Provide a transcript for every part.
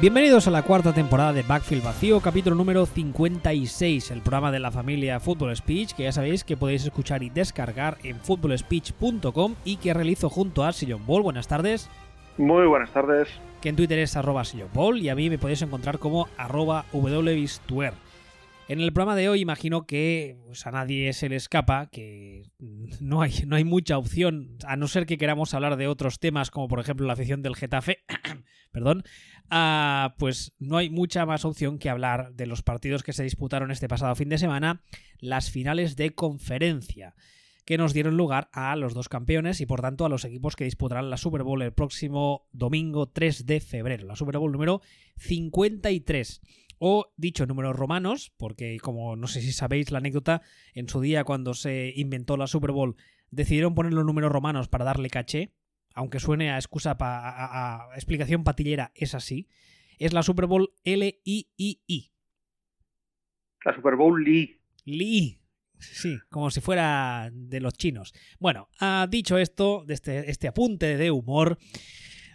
Bienvenidos a la cuarta temporada de Backfield Vacío, capítulo número 56, el programa de la familia Football Speech, que ya sabéis que podéis escuchar y descargar en footballspeech.com y que realizo junto a Sillon Ball. Buenas tardes. Muy buenas tardes. Que en Twitter es arroba Ball y a mí me podéis encontrar como arroba wbistuer. En el programa de hoy imagino que pues, a nadie se le escapa que no hay, no hay mucha opción, a no ser que queramos hablar de otros temas como por ejemplo la afición del Getafe, perdón, Ah, pues no hay mucha más opción que hablar de los partidos que se disputaron este pasado fin de semana, las finales de conferencia, que nos dieron lugar a los dos campeones y por tanto a los equipos que disputarán la Super Bowl el próximo domingo 3 de febrero, la Super Bowl número 53 o dicho números romanos, porque como no sé si sabéis la anécdota, en su día cuando se inventó la Super Bowl decidieron poner los números romanos para darle caché, aunque suene a excusa a, explicación patillera, es así, es la Super Bowl L-I-I-I. La Super Bowl Li. Li. Sí, como si fuera de los chinos. Bueno, ha dicho esto, de este, este, apunte de humor,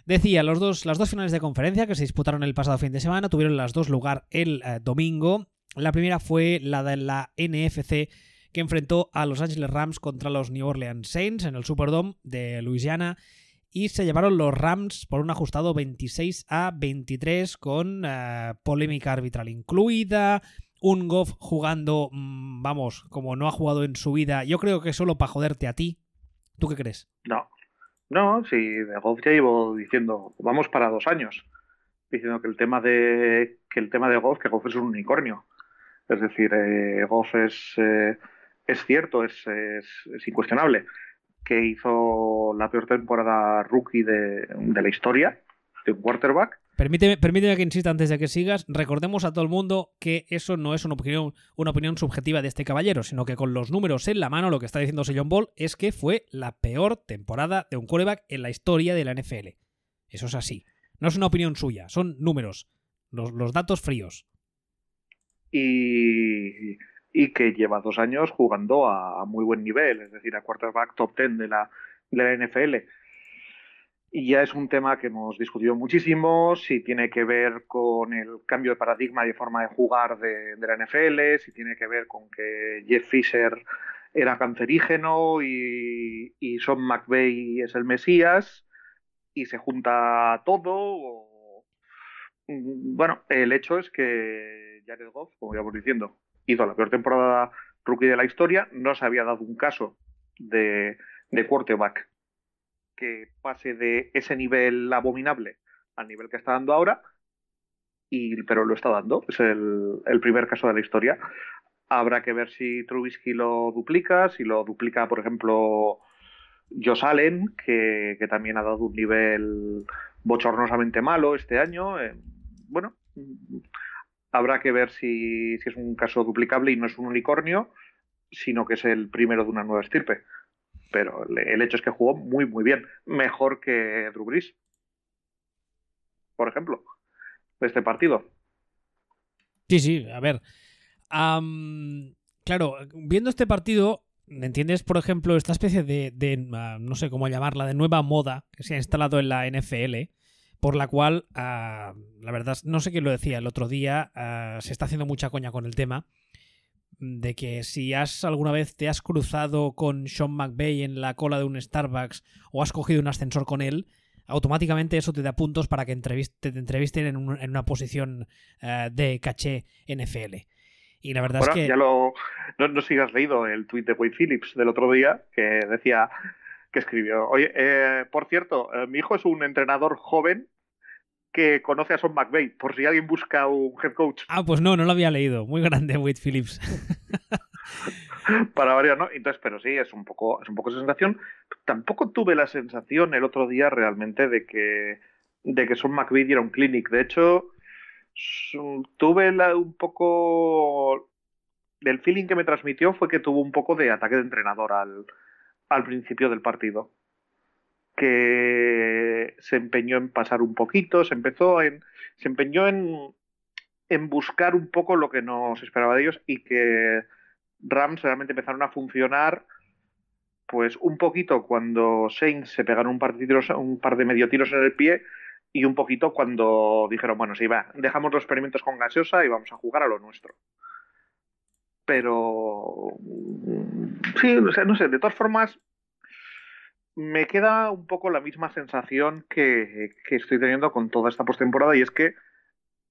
decía, los dos, las dos finales de conferencia que se disputaron el pasado fin de semana tuvieron las dos lugar el eh, domingo. La primera fue la de la NFC que enfrentó a Los Angeles Rams contra los New Orleans Saints en el Superdome de Louisiana y se llevaron los Rams por un ajustado 26 a 23 con eh, polémica arbitral incluida, un Goff jugando, mm, vamos, como no ha jugado en su vida, yo creo que solo para joderte a ti. ¿Tú qué crees? No, no, si de Goff ya llevo diciendo, vamos para dos años, diciendo que el tema de que el tema de Goff, que Goff es un unicornio. Es decir, eh, Goff es, eh, es cierto, es, es incuestionable que hizo la peor temporada rookie de, la historia de un quarterback. Permíteme, permíteme que insista antes de que sigas. Recordemos a todo el mundo que eso no es una opinión, una opinión subjetiva de este caballero, sino que con los números en la mano lo que está diciendo John Ball es que fue la peor temporada de un quarterback en la historia de la NFL. Eso es así. No es una opinión suya, son números, los, los datos fríos. Y y que lleva dos años jugando a, muy buen nivel, es decir, a quarterback top ten de la, de la NFL. Y ya es un tema que hemos discutido muchísimo, si tiene que ver con el cambio de paradigma y de forma de jugar de, la NFL, si tiene que ver con que Jeff Fisher era cancerígeno y, y Sean McVay es el Mesías y se junta todo. Bueno, el hecho es que Jared Goff, como íbamos diciendo, hizo la peor temporada rookie de la historia. No se había dado un caso de, de quarterback que pase de ese nivel abominable al nivel que está dando ahora, y, pero lo está dando. Es el, primer caso de la historia. Habrá que ver si Trubisky lo duplica, si lo duplica, por ejemplo, Josh Allen, que, también ha dado un nivel bochornosamente malo este año. Eh, bueno, Habrá que ver si, es un caso duplicable y no es un unicornio, sino que es el primero de una nueva estirpe. Pero el, hecho es que jugó muy, muy bien. Mejor que Drew por ejemplo, de este partido. Sí, sí, a ver. claro, viendo este partido, ¿entiendes, por ejemplo, esta especie de, de, ah, no sé cómo llamarla, de nueva moda que se ha instalado en la NFL? Por la cual, ah, la verdad, no sé quién lo decía el otro día, ah, se está haciendo mucha coña con el tema de que si has alguna vez te has cruzado con Sean McVay en la cola de un Starbucks o has cogido un ascensor con él, automáticamente eso te da puntos para que te entrevisten en, una posición ah, de caché NFL. Y la verdad es que... Ya lo, no, no sigas leído el tweet de Wade Phillips del otro día que decía que escribió, oye, eh, por cierto, eh, mi hijo es un entrenador joven que conoce a Son McVeigh, por si alguien busca un head coach. Ah, pues no, no lo había leído. Muy grande Wade Phillips. Para variar, ¿no? Entonces, pero sí, es un poco, es un poco esa sensación. Tampoco tuve la sensación el otro día realmente de que, de que Son McVeigh diera un clinic. De hecho, tuve un poco. El feeling que me transmitió fue que tuvo un poco de ataque de entrenador al, al principio del partido que se empeñó en pasar un poquito, se empezó en, se empeñó en, en buscar un poco lo que nos esperaba de ellos y que Rams realmente empezaron a funcionar pues un poquito cuando Saints se pegaron un par de, tiros, un par de medio tiros en el pie y un poquito cuando dijeron, bueno, sí, va, dejamos los experimentos con gaseosa y vamos a jugar a lo nuestro. Pero, sí, o sea, no sé, de todas formas, me queda un poco la misma sensación que, que estoy teniendo con toda esta postemporada y es que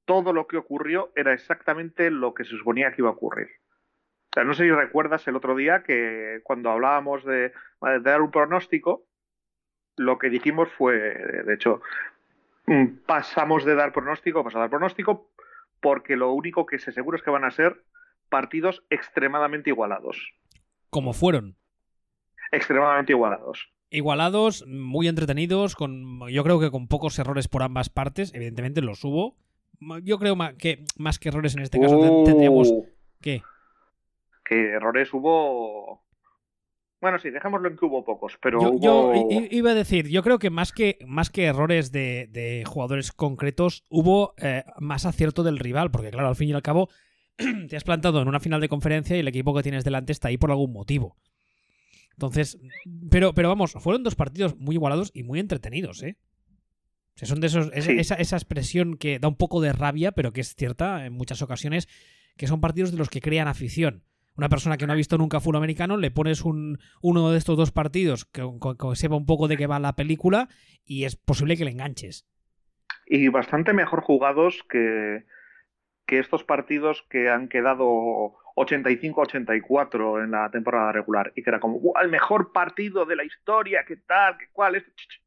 todo lo que ocurrió era exactamente lo que se suponía que iba a ocurrir. O sea, no sé si recuerdas el otro día que cuando hablábamos de, de dar un pronóstico, lo que dijimos fue, de hecho, mm, pasamos de dar pronóstico, pasamos a dar pronóstico, porque lo único que sé seguro es que van a ser partidos extremadamente igualados. Como fueron. Extremadamente igualados. Igualados, muy entretenidos, con yo creo que con pocos errores por ambas partes. Evidentemente los hubo. Yo creo que más que errores en este caso Uh, tendríamos. ¿Qué? Que errores hubo. Bueno, sí, dejémoslo en que hubo pocos, pero Yo, hubo... yo i- iba a decir, yo creo que más que, más que errores de, de jugadores concretos, hubo eh, más acierto del rival, porque claro, al fin y al cabo, te has plantado en una final de conferencia y el equipo que tienes delante está ahí por algún motivo. Entonces, pero, pero vamos, fueron dos partidos muy igualados y muy entretenidos, ¿eh? O sea, son de esos, esa, Sí. esa, esa expresión que da un poco de rabia, pero que es cierta en muchas ocasiones, que son partidos de los que crean afición. Una persona que no ha visto nunca fútbol americano, le pones un, uno de estos dos partidos que, que- que sepa un poco de qué va la película y es posible que le enganches. y bastante mejor jugados que, que estos partidos que han quedado 85-84 en la temporada regular y que era como "Buah, el mejor partido de la historia, qué tal, qué ch, ch".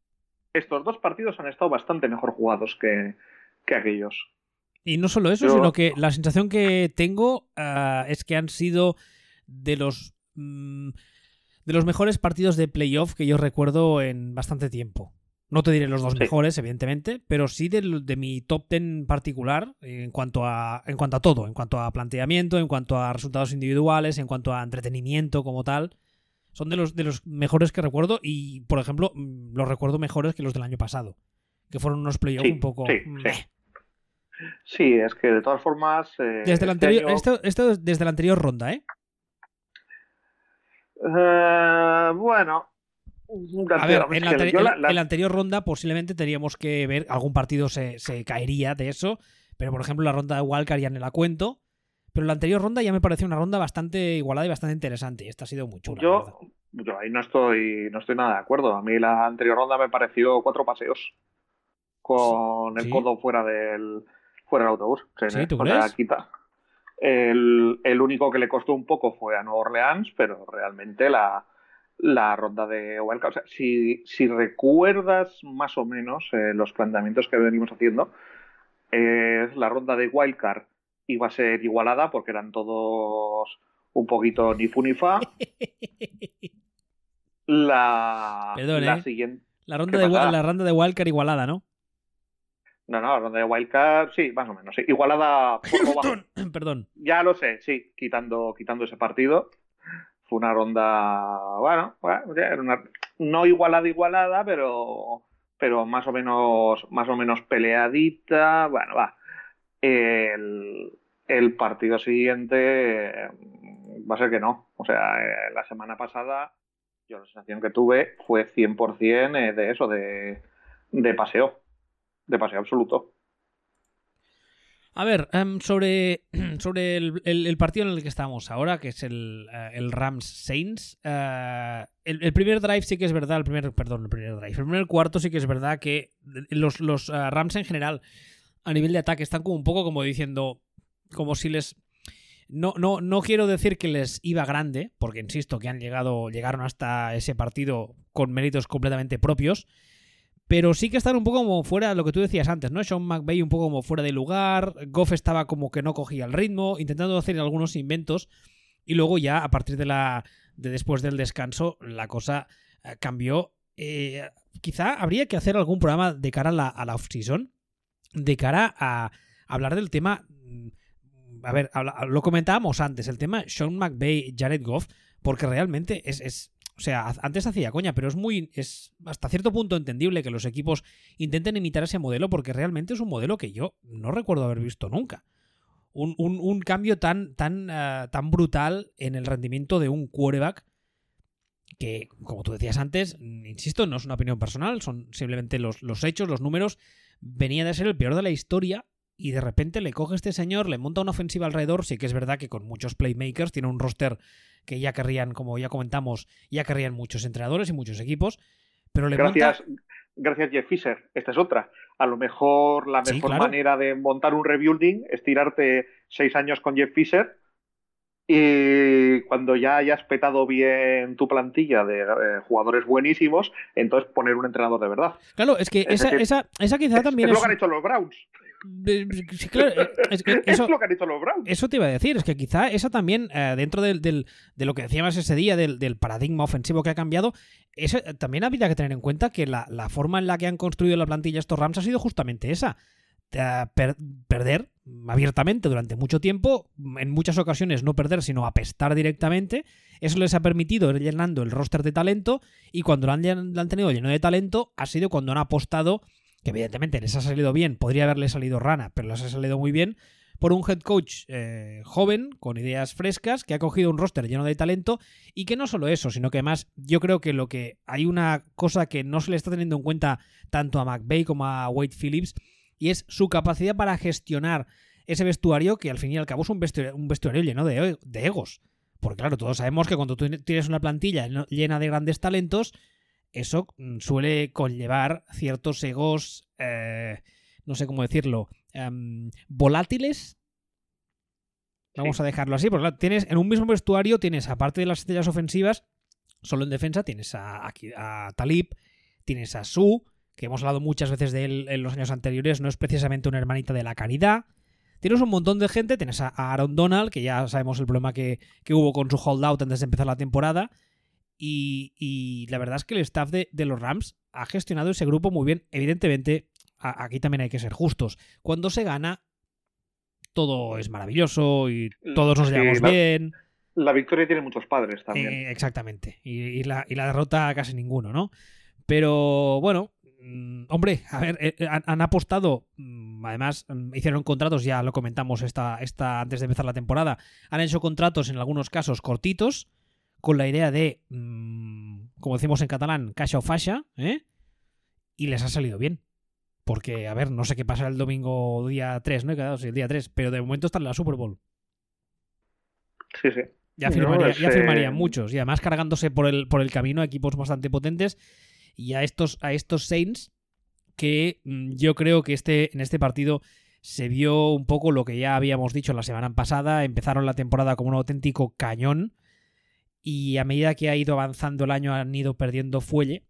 Estos dos partidos han estado bastante mejor jugados que, que aquellos. Y no solo eso, sino que la sensación que tengo ah, es que han sido de los mm, de los mejores partidos de playoff que yo recuerdo en bastante tiempo. No te diré los dos Sí. mejores, evidentemente, pero sí de, de mi top ten particular en cuanto a en cuanto a todo, en cuanto a planteamiento, en cuanto a resultados individuales, en cuanto a entretenimiento como tal. Son de los de los mejores que recuerdo y, por ejemplo, mm, los recuerdo mejores que los del año pasado, que fueron unos playoffs Sí, un poco sí, es que de todas formas. eh, Desde este anterior, año- esto, esto es desde la anterior ronda, ¿eh? Eh, bueno. A ver, en la, anteri- la- la- en la anterior ronda posiblemente teníamos que ver algún partido se, se caería de eso, pero por ejemplo la ronda de Wildcard ya no la cuento, pero la anterior ronda ya me pareció una ronda bastante igualada y bastante interesante y esta ha sido muy chula. Yo, yo ahí no estoy, no estoy nada de acuerdo. A mí la anterior ronda me pareció cuatro paseos con el Sí. codo fuera del fuera del autobús. Sí, ¿tú o sea, crees? quita. El, el único que le costó un poco fue a Nueva Orleans, pero realmente la, la ronda de Wildcard. O sea, si, si recuerdas más o menos eh, los planteamientos que venimos haciendo, eh, la ronda de Wildcard iba a ser igualada porque eran todos un poquito ni fu ni fa. La, Perdón, la ¿eh? siguiente. La ronda, ¿Qué de, la ronda de Wildcard igualada, ¿no? No, no, la ronda de Wildcard, sí, más o menos. sí. Igualada bajo. Perdón. Ya lo sé, sí, quitando, quitando ese partido. Fue una ronda, bueno, bueno, era una- no igualada, igualada, pero, pero más o menos, más o menos peleadita. Bueno, va. El, el partido siguiente eh, va a ser que no. O sea, eh, la semana pasada yo la sensación que tuve fue 100% eh, de eso, de, de paseo. De paseo absoluto. A ver, em, sobre, sobre el, el- partido en el que estamos ahora, que es el, eh, el Rams Saints. el, el primer drive sí que es verdad, el primer, perdón, el primer drive. El primer cuarto sí que es verdad que los, los eh, Rams en general, a nivel de ataque, están como un poco como diciendo, como si les. No, no, no quiero decir que les iba grande, porque insisto que han llegado, llegaron hasta ese partido con méritos completamente propios. Pero sí que están un poco como fuera de lo que tú decías antes, ¿no? Sean McVay un poco como fuera de lugar, Goff estaba como que no cogía el ritmo, intentando hacer algunos inventos, y luego ya a partir de la de después del descanso la cosa eh, cambió. Eh, quizá habría que hacer algún programa de cara a la, off-season, de cara a hablar del tema... mm, A ver, lo comentábamos antes, el tema Sean McVay, Jared Goff, porque realmente es o sea, antes hacía coña, pero es muy. es hasta cierto punto entendible que los equipos intenten imitar ese modelo, porque realmente es un modelo que yo no recuerdo haber visto nunca. Un, un- cambio tan, tan, ah, tan brutal en el rendimiento de un quarterback que, como tú decías antes, insisto, no es una opinión personal, son simplemente los, los hechos, los números. venía de ser el peor de la historia y de repente le coge este señor, le monta una ofensiva alrededor, sí que es verdad que con muchos playmakers, tiene un roster que ya querrían, como ya comentamos, ya querrían muchos entrenadores y muchos equipos, pero le gracias, Gracias Jeff Fisher, esta es otra. A lo mejor la mejor manera de montar un rebuilding es tirarte seis años con Jeff Fisher y cuando ya hayas petado bien tu plantilla de eh, jugadores buenísimos, entonces poner un entrenador de verdad. Claro, es que esa, esa, esa quizá también es, es, lo que han hecho los Browns. Claro, es, eso, es, lo que han hecho los Browns. Eso te iba a decir, es que quizá esa también, eh, dentro del, del, de lo que decíamos ese día, del, del, paradigma ofensivo que ha cambiado, eso, también habría que tener en cuenta que la, la, forma en la que han construido la plantilla estos Rams ha sido justamente esa. Per, perder abiertamente durante mucho tiempo, en muchas ocasiones no perder, sino apestar directamente. Eso les ha permitido ir llenando el roster de talento y cuando lo han, lo han tenido lleno de talento ha sido cuando han apostado, que evidentemente les ha salido bien, podría haberle salido rana, pero les ha salido muy bien, por un head coach eh, joven, con ideas frescas, que ha cogido un roster lleno de talento y que no solo eso, sino que además yo creo que lo que hay una cosa que no se le está teniendo en cuenta tanto a McVeigh como a Wade Phillips y es su capacidad para gestionar ese vestuario que al fin y al cabo es un vestuario, lleno de, egos. Porque claro, todos sabemos que cuando tú tienes una plantilla llena de grandes talentos, eso mm, suele conllevar ciertos egos, eh, no sé cómo decirlo, em, volátiles. Vamos a dejarlo así, porque tienes en un mismo vestuario tienes, aparte de las estrellas ofensivas, solo en defensa tienes a, a Talib, tienes a Su, que hemos hablado muchas veces de él en los años anteriores, no es precisamente una hermanita de la caridad. Tienes un montón de gente, tienes a Aaron Donald, que ya sabemos el problema que, hubo con su holdout antes de empezar la temporada. Y, la verdad es que el staff de, los Rams ha gestionado ese grupo muy bien. Evidentemente, aquí también hay que ser justos. Cuando se gana, todo es maravilloso y todos nos llevamos bien. La victoria tiene muchos padres también. Eh, exactamente. Y, la, y la derrota casi ninguno, ¿no? Pero bueno, Mm, hombre, a ver, eh, eh, han, apostado, mm, además mm, hicieron contratos, ya lo comentamos esta, esta, antes de empezar la temporada, han hecho contratos en algunos casos cortitos, con la idea de, como decimos en catalán, cacha o fascia, ¿eh? y les ha salido bien. Porque, a ver, no sé qué pasa el domingo día 3, ¿no? He quedado, el día 3, pero de momento está en la Super Bowl. Sí, sí. Ya firmarían muchos, y además cargándose por el, por el camino a equipos bastante potentes y a estos, a estos Saints que mm, yo creo que este, en este partido se vio un poco lo que ya habíamos dicho la semana pasada. Empezaron la temporada como un auténtico cañón y a medida que ha ido avanzando el año han ido perdiendo fuelle.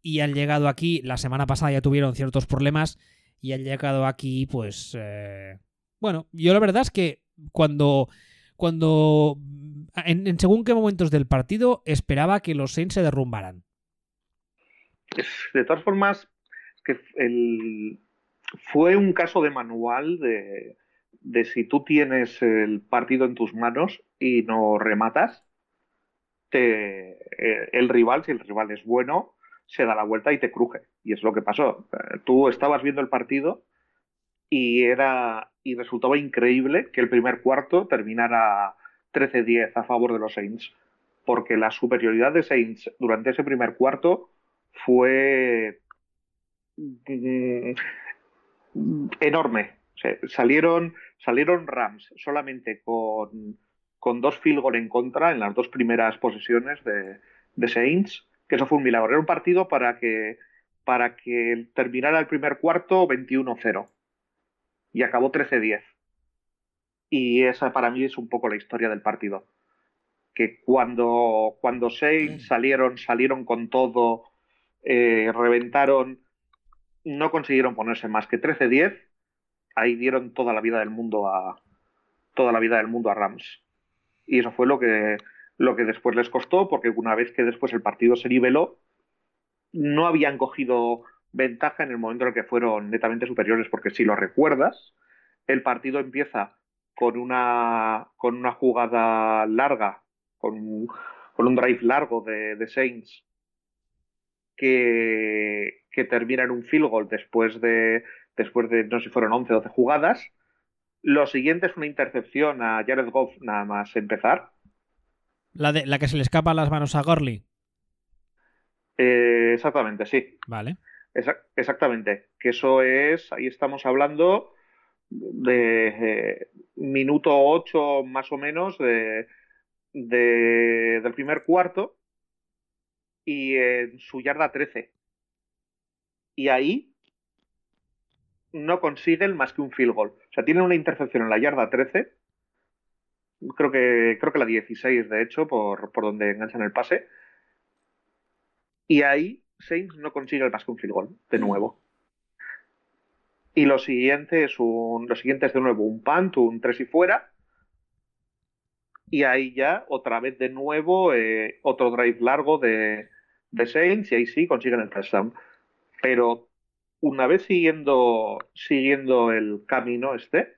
Y han llegado aquí, la semana pasada ya tuvieron ciertos problemas y han llegado aquí, pues... Eh, bueno, yo la verdad es que cuando... Cuando... En, en según qué momentos del partido esperaba que los Saints se derrumbaran de todas formas, que el, fue un caso de manual de, de, si tú tienes el partido en tus manos y no rematas, eh, el rival, si el rival es bueno, se da la vuelta y te cruje. Y es lo que pasó. Tú estabas viendo el partido y era y resultaba increíble que el primer cuarto terminara 13-10 a favor de los Saints, porque la superioridad de Saints durante ese primer cuarto fue mm, enorme. salieron, salieron Rams solamente con, con dos field goal en contra en las dos primeras posesiones de, de, Saints, que eso fue un milagro. Era un partido para que, para que terminara el primer cuarto 21-0 y acabó 13-10. Y esa para mí es un poco la historia del partido. Que cuando, cuando Saints salieron, salieron con todo, eh, reventaron, no consiguieron ponerse más que 13-10, ahí dieron toda la vida del mundo a toda la vida del mundo a Rams. Y eso fue lo que, lo que después les costó, porque una vez que después el partido se niveló, no habían cogido ventaja en el momento en el que fueron netamente superiores, porque si lo recuerdas, el partido empieza con una, con una jugada larga, con, con un drive largo de, de Saints, que, que termina en un field goal después de, después de, no sé si fueron 11 o 12 jugadas. Lo siguiente es una intercepción a Jared Goff nada más empezar. La, de, la que se le escapa a las manos a Gorley. Eh, exactamente, sí. Vale. exactamente, que eso es, ahí estamos hablando de eh, minuto 8 más o menos de, del primer cuarto y en su yarda 13. Y ahí no consiguen más que un field goal. O sea, tienen una intercepción en la yarda 13. Creo que, creo que la 16, de hecho, por, por donde enganchan el pase. Y ahí Saints no consigue más que un field goal, de nuevo. Y lo siguiente es un, lo siguiente es de nuevo un punt, un tres y fuera. Y ahí ya, otra vez de nuevo, eh, otro drive largo de, de Saints y ahí sí consiguen el touchdown. Pero una vez siguiendo, siguiendo el camino este,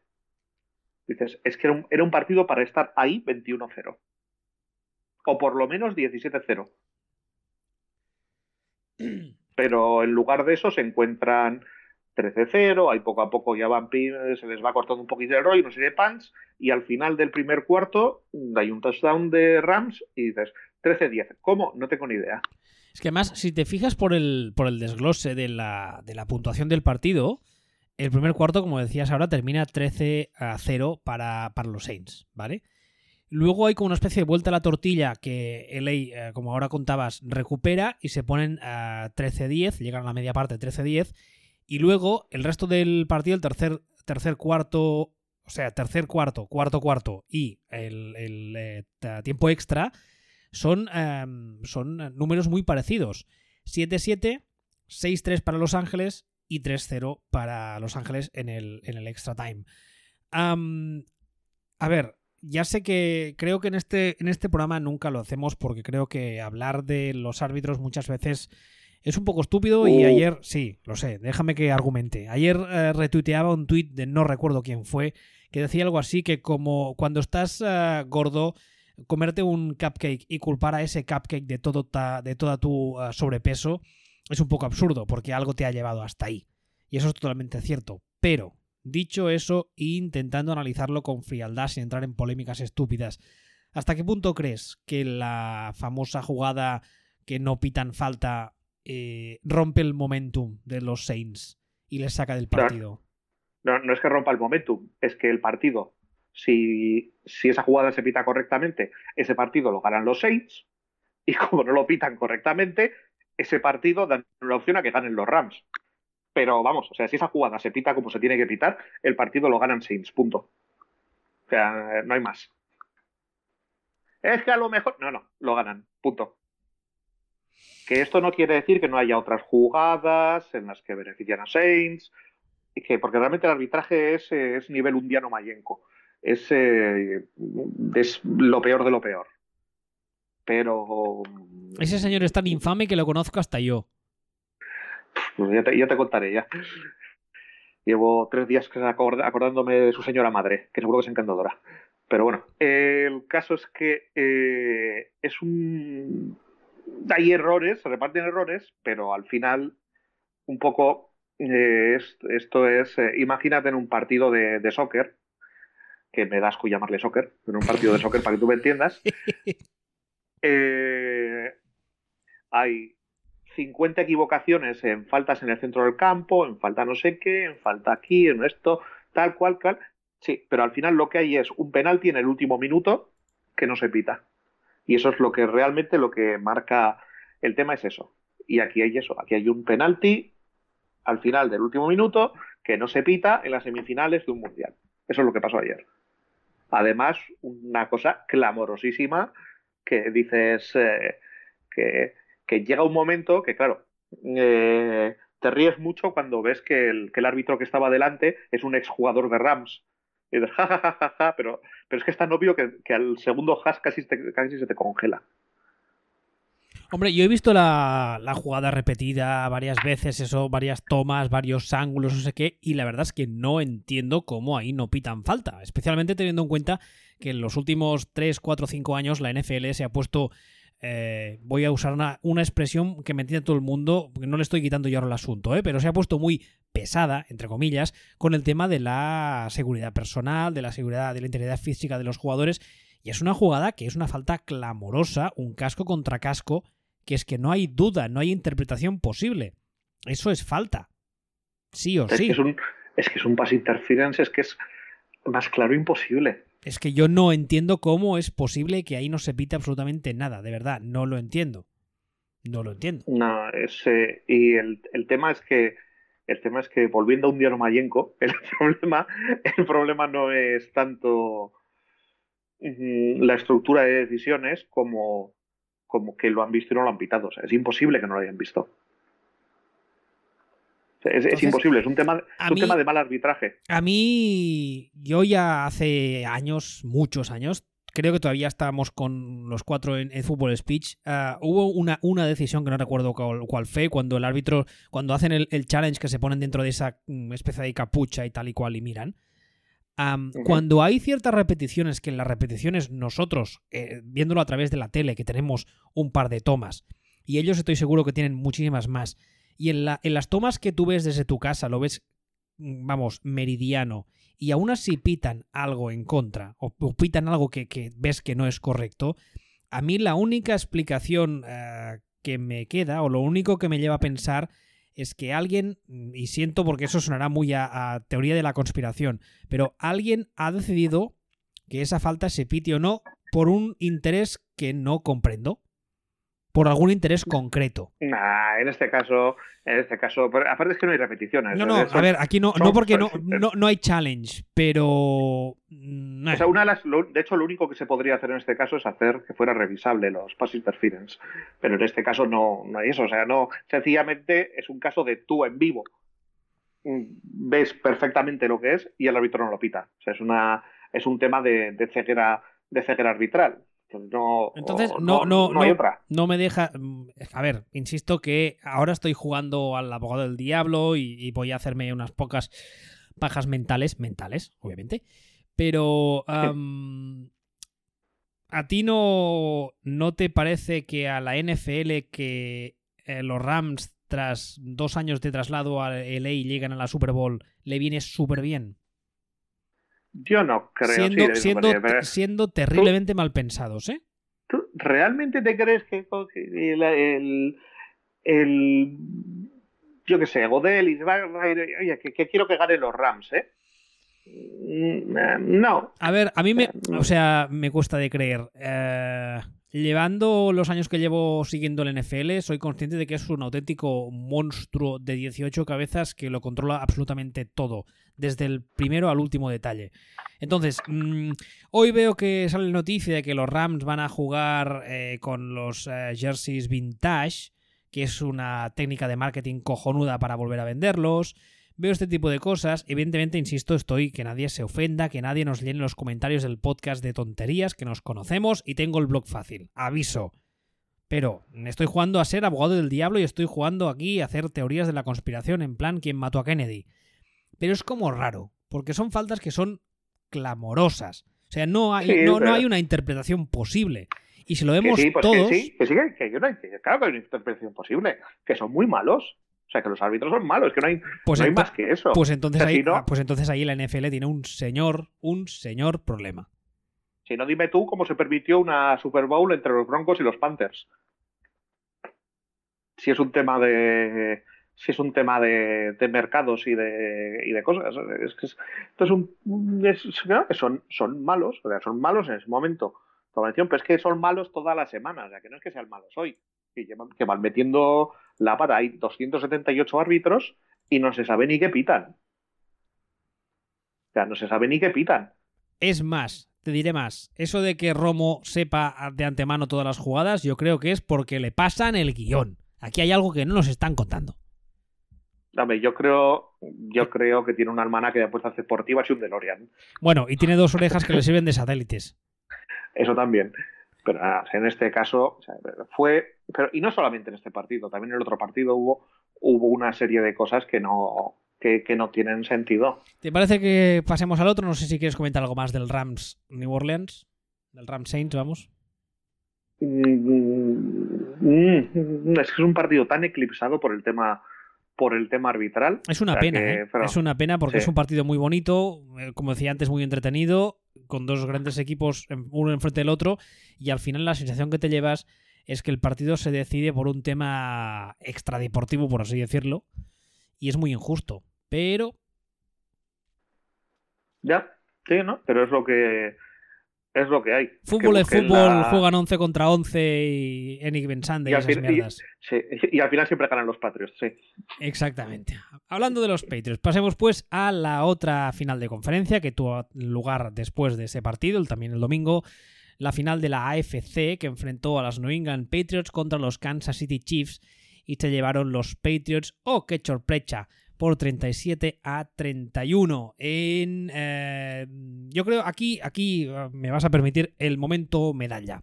dices, es que era un, era un partido para estar ahí 21-0. O por lo menos 17-0. Pero en lugar de eso se encuentran 13-0, ahí poco a poco ya van se les va cortando un poquito el rollo, no sé de punch, y al final del primer cuarto hay un touchdown de Rams y dices 13-10. ¿Cómo? No tengo ni idea. Es que además, si te fijas por el, por el desglose de la, de la puntuación del partido, el primer cuarto, como decías ahora, termina 13 a 0 para, para los Saints, ¿vale? Luego hay como una especie de vuelta a la tortilla que LA, eh, como ahora contabas, recupera y se ponen a 13-10, llegan a la media parte 13-10 y luego el resto del partido, el tercer, tercer cuarto, o sea, tercer cuarto, cuarto cuarto y el, eh, tiempo extra son, em, son números muy parecidos. 7-7, 6-3 para Los Ángeles y 3-0 para Los Ángeles en el, en el extra time. a ver, ya sé que creo que en este, en este programa nunca lo hacemos porque creo que hablar de los árbitros muchas veces es un poco estúpido y uh. ayer, sí, lo sé, déjame que argumente. Ayer eh, retuiteaba un tuit de no recuerdo quién fue, que decía algo así que como cuando estás eh, gordo, comerte un cupcake y culpar a ese cupcake de, todo de toda tu eh, sobrepeso es un poco absurdo porque algo te ha llevado hasta ahí. Y eso es totalmente cierto. Pero, dicho eso, intentando analizarlo con frialdad sin entrar en polémicas estúpidas, ¿hasta qué punto crees que la famosa jugada que no pitan falta eh, rompe el momentum de los Saints y les saca del partido. No, no, es que rompa el momentum, es que el partido, si, esa jugada se pita correctamente, ese partido lo ganan los Saints y como no lo pitan correctamente, ese partido da una opción a que ganen los Rams. Pero vamos, o sea, si esa jugada se pita como se tiene que pitar, el partido lo ganan Saints, punto. O sea, no hay más. Es que a lo mejor. No, no, lo ganan, punto. Que esto no quiere decir que no haya otras jugadas en las que benefician a Saints, y que, porque realmente el arbitraje es, es nivel undiano mayenco. Es, eh, es lo peor de lo peor. Pero. Ese señor es tan infame que lo conozco hasta yo. Pues ya, te, te, contaré ya. Llevo tres días acordándome de su señora madre, que seguro que es encantadora. Pero bueno, el caso es que eh, es un hay errores, se reparten errores, pero al final, un poco, eh, esto es, imagínate en un partido de, de, soccer, que me das con llamarle soccer, en un partido de soccer para que tú me entiendas, eh, hay 50 equivocaciones en faltas en el centro del campo, en falta no sé qué, en falta aquí, en esto, tal cual, cual. Sí, pero al final lo que hay es un penalti en el último minuto que no se pita. Y eso es lo que realmente lo que marca el tema es eso. Y aquí hay eso, aquí hay un penalti al final del último minuto que no se pita en las semifinales de un mundial. Eso es lo que pasó ayer. Además, una cosa clamorosísima que dices eh, que, llega un momento que, claro, eh, te ríes mucho cuando ves que el, que el árbitro que estaba delante es un exjugador de Rams y dices, ja, pero, pero es que es tan obvio que, al segundo has casi, casi se te congela. Hombre, yo he visto la, jugada repetida varias veces, eso, varias tomas, varios ángulos, no sé qué, y la verdad es que no entiendo cómo ahí no pitan falta, especialmente teniendo en cuenta que en los últimos 3, 4, 5 años la NFL se ha puesto eh, voy a usar una, expresión que me entiende todo el mundo, no le estoy quitando yo ahora el asunto, ¿eh? pero se ha puesto muy pesada, entre comillas, con el tema de la seguridad personal, de la seguridad, de la integridad física de los jugadores, y es una jugada que es una falta clamorosa, un casco contra casco, que es que no hay duda, no hay interpretación posible. eso es falta. Sí o Es sí. que es un, es que es un pass interference, es que es más claro imposible. Es que yo no entiendo cómo es posible que ahí no se pite absolutamente nada, de verdad, no lo entiendo. No lo entiendo. No, es, eh, y el, el tema es que el tema es que volviendo a un Diano Mayenko, el problema, el problema no es tanto la estructura de decisiones como, como que lo han visto y no lo han pitado. O sea, es imposible que no lo hayan visto. O sea, es, imposible, es un tema, es un mí- tema de mal arbitraje. A mí, yo ya hace años, muchos años, creo que todavía estábamos con los cuatro en, en Fútbol Speech, ah, hubo una, una decisión que no recuerdo cuál, cuál fue, cuando el árbitro, cuando hacen el, el challenge que se ponen dentro de esa mm, especie de capucha y tal y cual y miran. Cuando hay ciertas repeticiones, que en las repeticiones nosotros, eh, viéndolo a través de la tele, que tenemos un par de tomas, y ellos estoy seguro que tienen muchísimas más, y en, la, en las tomas que tú ves desde tu casa, lo ves, mm, vamos, meridiano, y aún así pitan algo en contra, o, o pitan algo que, que ves que no es correcto, a mí la única explicación eh, que me queda, o lo único que me lleva a pensar, es que alguien, mm, y siento porque eso sonará muy a, a teoría de la conspiración, pero alguien ha decidido que esa falta se pite o no por un interés que no comprendo. Por algún interés concreto. Nah, en este caso, en este caso, aparte es que no hay repeticiones. No, no, Son- a ver, aquí no, no porque no, no, no hay challenge, pero... mm, O sea, una de, las, lo- de hecho, lo único que se podría hacer en este caso es hacer que fuera revisable los pass interference. Pero en este caso no, no hay eso. O sea, no, sencillamente es un caso de tú en vivo. Mm, Ves perfectamente lo que es y el árbitro no lo pita. O sea, es una, es un tema de, de ceguera, de ceguera arbitral. Entonces, no, Entonces, no, no, no hay otra. no me deja. mm, A ver, insisto que ahora estoy jugando al abogado del diablo y, y voy a hacerme unas pocas pajas mentales, mentales, obviamente. Pero. ¿A ti no, no te parece que a la NFL que eh, los Rams, tras dos años de traslado a LA, llegan a la Super Bowl, le viene súper bien? Yo no creo. sí, Siendo, es siendo, siendo terriblemente mal pensados, ¿eh? ¿Tú realmente te crees que el, el, el- yo qué sé, Godel y oye, que, que quiero que ganen los Rams, ¿eh? Mm, eh, No. A ver, a mí me. No. O sea, me cuesta de creer. Eh, llevando los años que llevo siguiendo el NFL, soy consciente de que es un auténtico monstruo de 18 cabezas que lo controla absolutamente todo, desde el primero al último detalle. Entonces, mm, hoy veo que sale noticia de que los Rams van a jugar eh, con los eh, jerseys vintage, que es una técnica de marketing cojonuda para volver a venderlos. Veo este tipo de cosas. Evidentemente, insisto, estoy que nadie se ofenda, que nadie nos llene los comentarios del podcast de tonterías, que nos conocemos y tengo el blog fácil. Aviso. Pero estoy jugando a ser abogado del diablo y estoy jugando aquí a hacer teorías de la conspiración en plan quién mató a Kennedy. Pero es como raro, porque son faltas que son clamorosas. O sea, no hay, Sí, no, no hay una interpretación posible. Y si lo Que vemos sí, pues todos... que sí, que sí, que, que claro que hay una interpretación posible, que son muy malos. O sea, que los árbitros son malos, que no hay, pues no hay más que eso. Pues entonces, O sea, ahí, si no- ah, pues entonces ahí la NFL tiene un señor, un señor problema. Si no, dime tú cómo se permitió una Super Bowl entre los Broncos y los Panthers. Si es un tema de. Si es un tema de, mercados y de, cosas. Es que es, esto es un. es- claro son, malos, o sea, son malos en ese momento. Pero es que son malos toda la semana, o sea, que no es que sean malos hoy. Que, llevan- que van metiendo la pata. Hay 278 árbitros y no se sabe ni qué pitan. O sea, no se sabe ni qué pitan. Es más, te diré más. Eso de que Romo sepa de antemano todas las jugadas, yo creo que es porque le pasan el guion. Aquí hay algo que no nos están contando. Hombre, yo creo, yo creo que tiene un almanaque de apuestas deportivas y un DeLorean. Bueno, y tiene dos orejas que le sirven de satélites. Eso también. Pero nada, en este caso o sea, fue, pero y no solamente en este partido, también en el otro partido hubo, hubo una serie de cosas que no, que, que no tienen sentido. ¿Te parece que pasemos al otro? No sé si quieres comentar algo más del Rams New Orleans. Del Rams Saints, vamos. Mm, mm, es que es un partido tan eclipsado por el tema, por el tema arbitral. Es una O sea pena, que, ¿eh? pero- Es una pena porque sí. es un partido muy bonito, eh, como decía antes, muy entretenido, con dos grandes equipos uno enfrente del otro, y al final la sensación que te llevas es que el partido se decide por un tema extradeportivo, por así decirlo, y es muy injusto. Pero. Ya, sí, ¿no? Pero es lo que. Es lo que hay. Fútbol es fútbol, juegan 11 contra 11 y Enick Bensande y, esas mierdas. sí, y al final siempre ganan los Patriots, sí. Exactamente. Hablando de los Patriots, pasemos pues a la otra final de conferencia que tuvo lugar después de ese partido, también el domingo, la final de la AFC que enfrentó a las New England Patriots contra los Kansas City Chiefs y se llevaron los Patriots, oh, qué chorprecha, por 37 a 31. En, eh, yo creo aquí, aquí eh, me vas a permitir el momento medalla.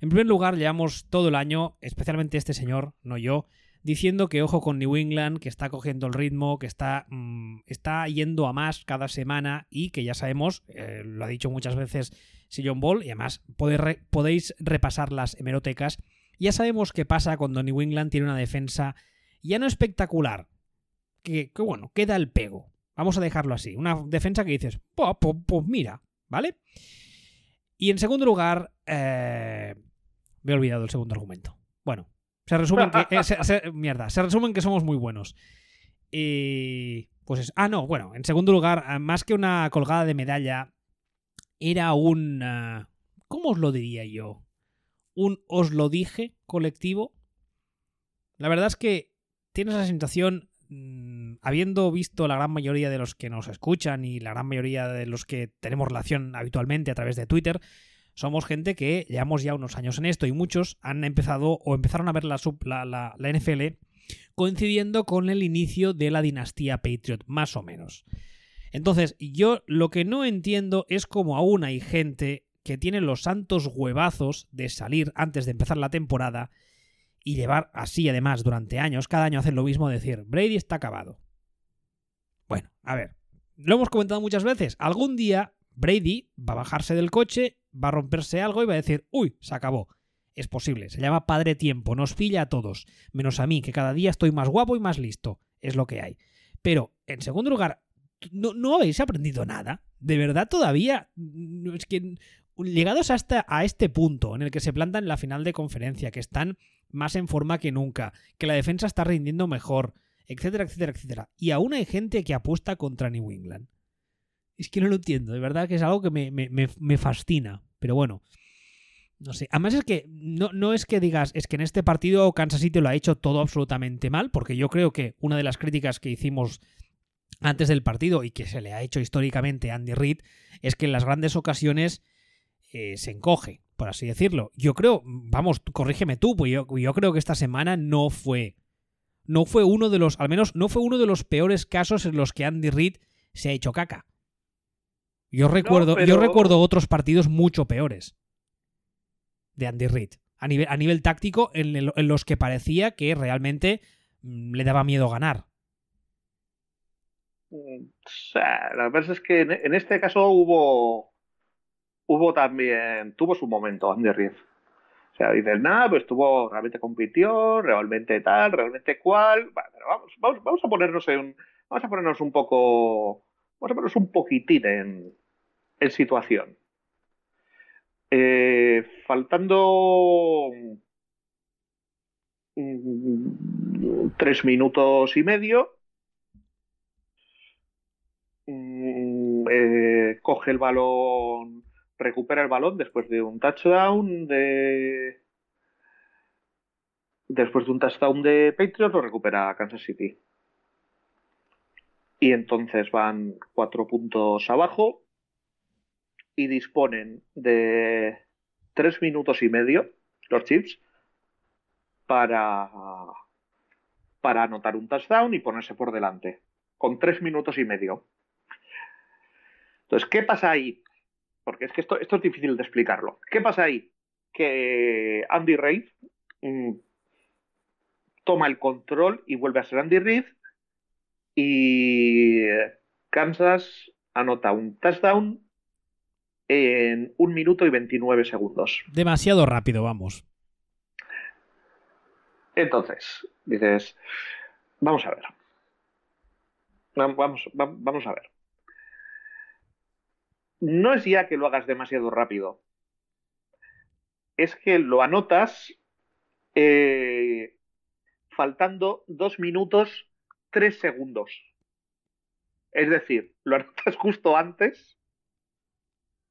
En primer lugar, llevamos todo el año, especialmente este señor, no yo, diciendo que ojo con New England, que está cogiendo el ritmo, que está, mm, está yendo a más cada semana y que ya sabemos, eh, lo ha dicho muchas veces Sillon Ball, y además podéis repasar las hemerotecas. Ya sabemos qué pasa cuando New England tiene una defensa ya no espectacular, que, bueno, queda el pego. Vamos a dejarlo así. Una defensa que dices, pues, pues, mira, ¿vale? Y en segundo lugar, eh, me he olvidado el segundo argumento. Bueno, se resumen que. Eh, mierda, se resumen que somos muy buenos. Y. Pues es. Ah, no, bueno, en segundo lugar, más que una colgada de medalla, era un... ¿Cómo os lo diría yo? Un os lo dije colectivo. La verdad es que tienes la sensación, mm, habiendo visto la gran mayoría de los que nos escuchan y la gran mayoría de los que tenemos relación habitualmente a través de Twitter, somos gente que llevamos ya unos años en esto y muchos han empezado o empezaron a ver la, la, la NFL coincidiendo con el inicio de la dinastía Patriot, más o menos. Entonces, yo lo que no entiendo es cómo aún hay gente que tiene los santos huevazos de salir antes de empezar la temporada y llevar así además durante años, cada año hacer lo mismo, decir, Brady está acabado. Bueno, a ver, lo hemos comentado muchas veces, algún día Brady va a bajarse del coche, va a romperse algo y va a decir, uy, se acabó. Es posible, se llama padre tiempo, nos pilla a todos, menos a mí, que cada día estoy más guapo y más listo, es lo que hay. Pero, en segundo lugar, no, habéis aprendido nada. De verdad, todavía. Es que llegados hasta a este punto en el que se plantan la final de conferencia, que están más en forma que nunca, que la defensa está rindiendo mejor, etcétera, etcétera, etcétera. Y aún hay gente que apuesta contra New England. Es que no lo entiendo, de verdad que es algo que me, fascina. Pero bueno, no sé. Además es que no, no, es que digas, es que en este partido Kansas City lo ha hecho todo absolutamente mal, porque yo creo que una de las críticas que hicimos antes del partido y que se le ha hecho históricamente a Andy Reid es que en las grandes ocasiones eh, se encoge, por así decirlo. Yo creo, vamos, corrígeme tú, pues yo, creo que esta semana no fue. No fue uno de los, al menos no fue uno de los peores casos en los que Andy Reid se ha hecho caca. Yo recuerdo, yo recuerdo otros partidos mucho peores de Andy Reid. A nivel, a nivel táctico, en, los que parecía que realmente mm, le daba miedo ganar. Mm, la verdad es que en este caso hubo, hubo también, tuvo su momento Andy Reid. O sea, dices, nada, pues tuvo, realmente compitió, realmente tal, realmente cual. vamos, vamos, vamos a ponernos en, vamos a ponernos un poco, vamos a ponernos un poquitín en, en situación. Eh, faltando mm, tres minutos y medio, Mm, eh, coge el balón, recupera el balón después de un touchdown de. Después de un touchdown de Patriots, lo recupera Kansas City. Y entonces van cuatro puntos abajo y disponen de tres minutos y medio los Chiefs para, para anotar un touchdown y ponerse por delante. Con tres minutos y medio. Entonces, ¿qué pasa ahí? Porque es que esto, esto es difícil de explicarlo. ¿Qué pasa ahí? Que Andy Reid mm, toma el control y vuelve a ser Andy Reid y Kansas anota un touchdown en un minuto y 29 segundos. Demasiado rápido, vamos. Entonces, dices, vamos a ver. Vamos, vamos a ver no es ya que lo hagas demasiado rápido, es que lo anotas eh, faltando dos minutos tres segundos. Es decir, lo anotas justo antes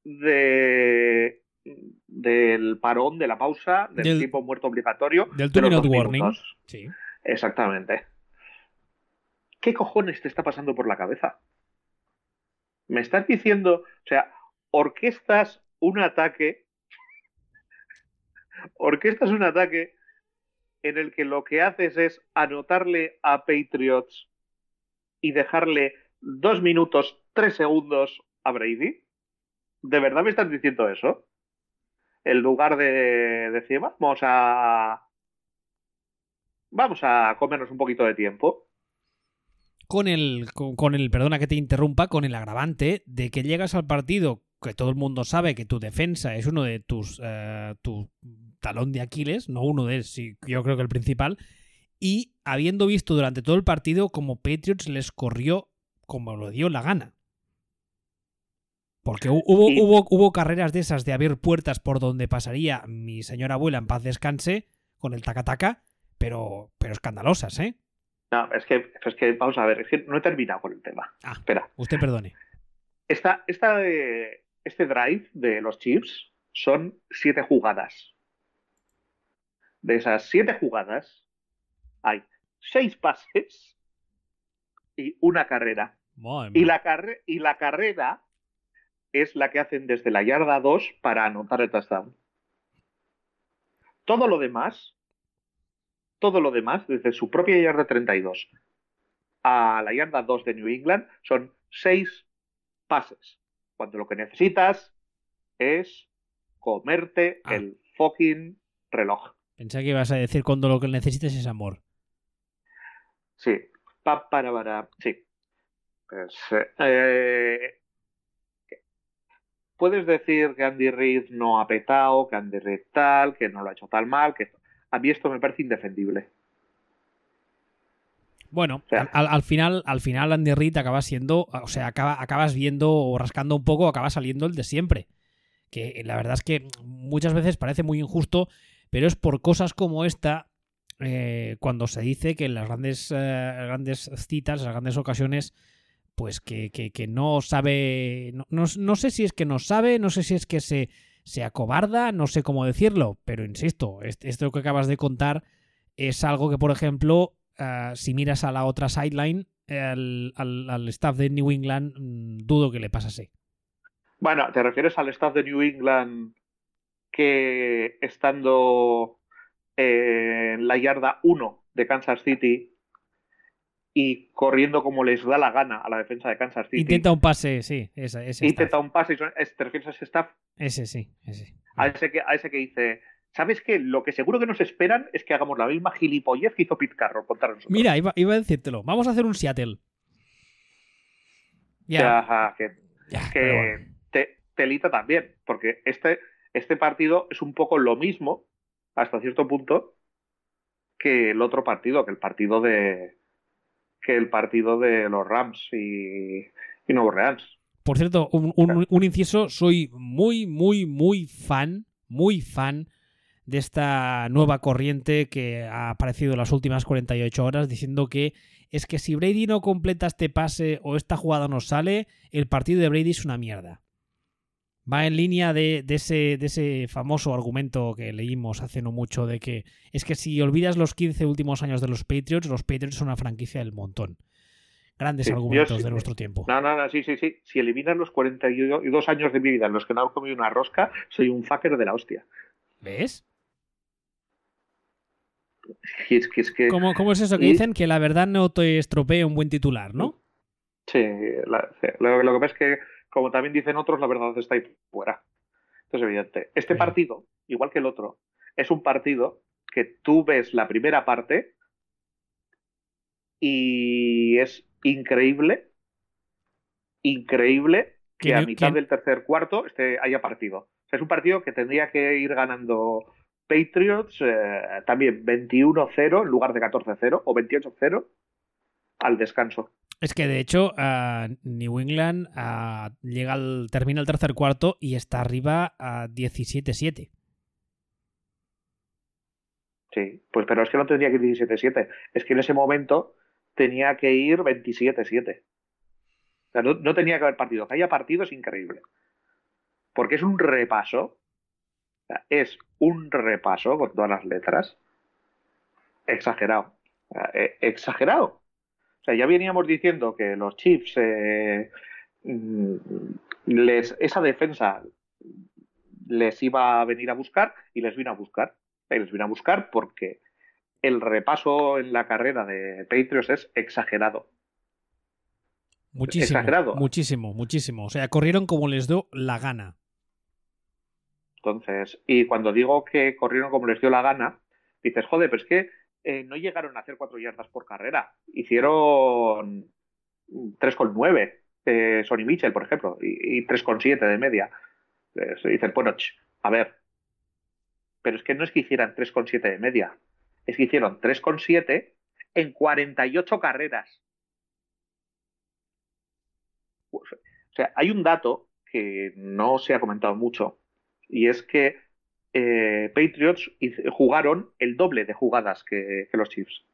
de, del parón, de la pausa, del, Del- tiempo muerto obligatorio. Del de two-minute warning. Sí. Exactamente. ¿Qué cojones te está pasando por la cabeza? Me estás diciendo, o sea, orquestas un ataque, orquestas un ataque en el que lo que haces es anotarle a Patriots y dejarle dos minutos, tres segundos a Brady. ¿De verdad me estás diciendo eso? En lugar de decir, vamos a vamos a comernos un poquito de tiempo. Con el, con, con el, perdona que te interrumpa, con el agravante de que llegas al partido que todo el mundo sabe que tu defensa es uno de tus eh, tu talón de Aquiles, no uno de sí, yo creo que el principal, y habiendo visto durante todo el partido como Patriots les corrió como lo dio la gana. Porque hu- hubo, hubo, hubo carreras de esas de abrir puertas por donde pasaría mi señora abuela en paz descanse con el tacataca, pero, pero escandalosas, ¿eh? No, es que, es que vamos a ver, es que no he terminado con el tema. Ah. Espera. Usted perdone. Esta, esta, este drive de los chips son siete jugadas. De esas siete jugadas, hay seis pases y una carrera. Y la, carre- y la carrera es la que hacen desde la yarda 2 para anotar el touchdown. Todo lo demás, todo lo demás, desde su propia yarda 32 a la yarda 2 de New England, son seis pases. Cuando lo que necesitas es comerte Ah. el fucking reloj. Pensé que ibas a decir cuando lo que necesites es amor. Sí. Pa, para, para. Sí. Pues, eh, puedes decir que Andy Reid no ha petado, que Andy Reid tal, que no lo ha hecho tal mal, que a mí esto me parece indefendible. Bueno, sea- al, al- al final, al final Andy Reid acaba siendo, o sea, acaba, acabas viendo o rascando un poco, acaba saliendo el de siempre. Que la verdad es que muchas veces parece muy injusto, pero es por cosas como esta eh, cuando se dice que en las grandes, eh, grandes citas, en las grandes ocasiones, pues que, que- que no sabe, no, no- no sé si es que no sabe, no sé si es que se, se acobarda, no sé cómo decirlo, pero insisto, est- esto que acabas de contar es algo que, por ejemplo, eh, si miras a la otra sideline, al, al- al staff de New England, mm, dudo que le pasase. Bueno, ¿te refieres al staff de New England que estando eh, en la yarda 1 de Kansas City y corriendo como les da la gana a la defensa de Kansas City? Intenta un pase, sí, ese, intenta staff. un pase y son- es- ¿Te refieres a ese staff? ese sí, ese. A ese que, a ese que dice, ¿sabes qué? Lo que seguro que nos esperan es que hagamos la misma gilipollez que hizo Pete Carroll contra nosotros. Mira, iba, iba a decírtelo. Vamos a hacer un Seattle. Ya, ajá, que, ya, que pero bueno. te- telita también, porque este, este partido es un poco lo mismo, hasta cierto punto, que el otro partido, que el partido de que el partido de los Rams y, y Nuevo Orleans. Por cierto, un, un- un inciso, soy muy, muy, muy fan, muy fan de esta nueva corriente que ha aparecido en las últimas 48 horas diciendo que es que si Brady no completa este pase o esta jugada no sale, el partido de Brady es una mierda. Va en línea de, de ese, de ese famoso argumento que leímos hace no mucho de que es que si olvidas los 15 últimos años de los Patriots, los Patriots son una franquicia del montón. Grandes Sí, argumentos de nuestro tiempo. No, no, no, sí, sí, sí. Si eliminas los 42 años de mi vida en los que no he comido una rosca, soy un fucker de la hostia. ¿Ves? Y es que, es que ¿Cómo, cómo es eso que Y- dicen? Que la verdad no te estropee un buen titular, ¿no? Sí, la- sí. Lo, lo que pasa es que, como también dicen otros, la verdad está ahí fuera. Entonces, evidente. Este partido, igual que el otro, es un partido que tú ves la primera parte y es increíble, increíble que a mitad del tercer cuarto este, haya partido. O sea, es un partido que tendría que ir ganando Patriots eh, también 21-0 en lugar de 14-0 o 28-0 al descanso. Es que de hecho New England llega al, termina el tercer cuarto y está arriba a 17-7. Sí, pues pero es que no tendría que ir 17-7. Es que en ese momento tenía que ir 27-7. O sea, no, tenía que haber partido. Que haya partido es increíble. Porque es un repaso. es un repaso con todas las letras. Exagerado. Eh, exagerado. O sea, ya veníamos diciendo que los chips, eh, mm, les, esa defensa les iba a venir a buscar y les vino a buscar. Y les vino a buscar porque el repaso en la carrera de Patriots es exagerado. Muchísimo. Exagerado. Muchísimo, muchísimo. O sea, corrieron como les dio la gana. Entonces, y cuando digo que corrieron como les dio la gana, dices, joder, pero es que eh, no llegaron a hacer cuatro yardas por carrera. Hicieron 3,9 eh, Sonny Mitchell, por ejemplo, y, y 3,7 de media. Se dice, bueno, a ver, pero es que no es que hicieran 3,7 de media, es que hicieron 3,7 en 48 carreras. O sea, hay un dato que no se ha comentado mucho, y es que eh, Patriots jugaron el doble de jugadas que, los Chiefs.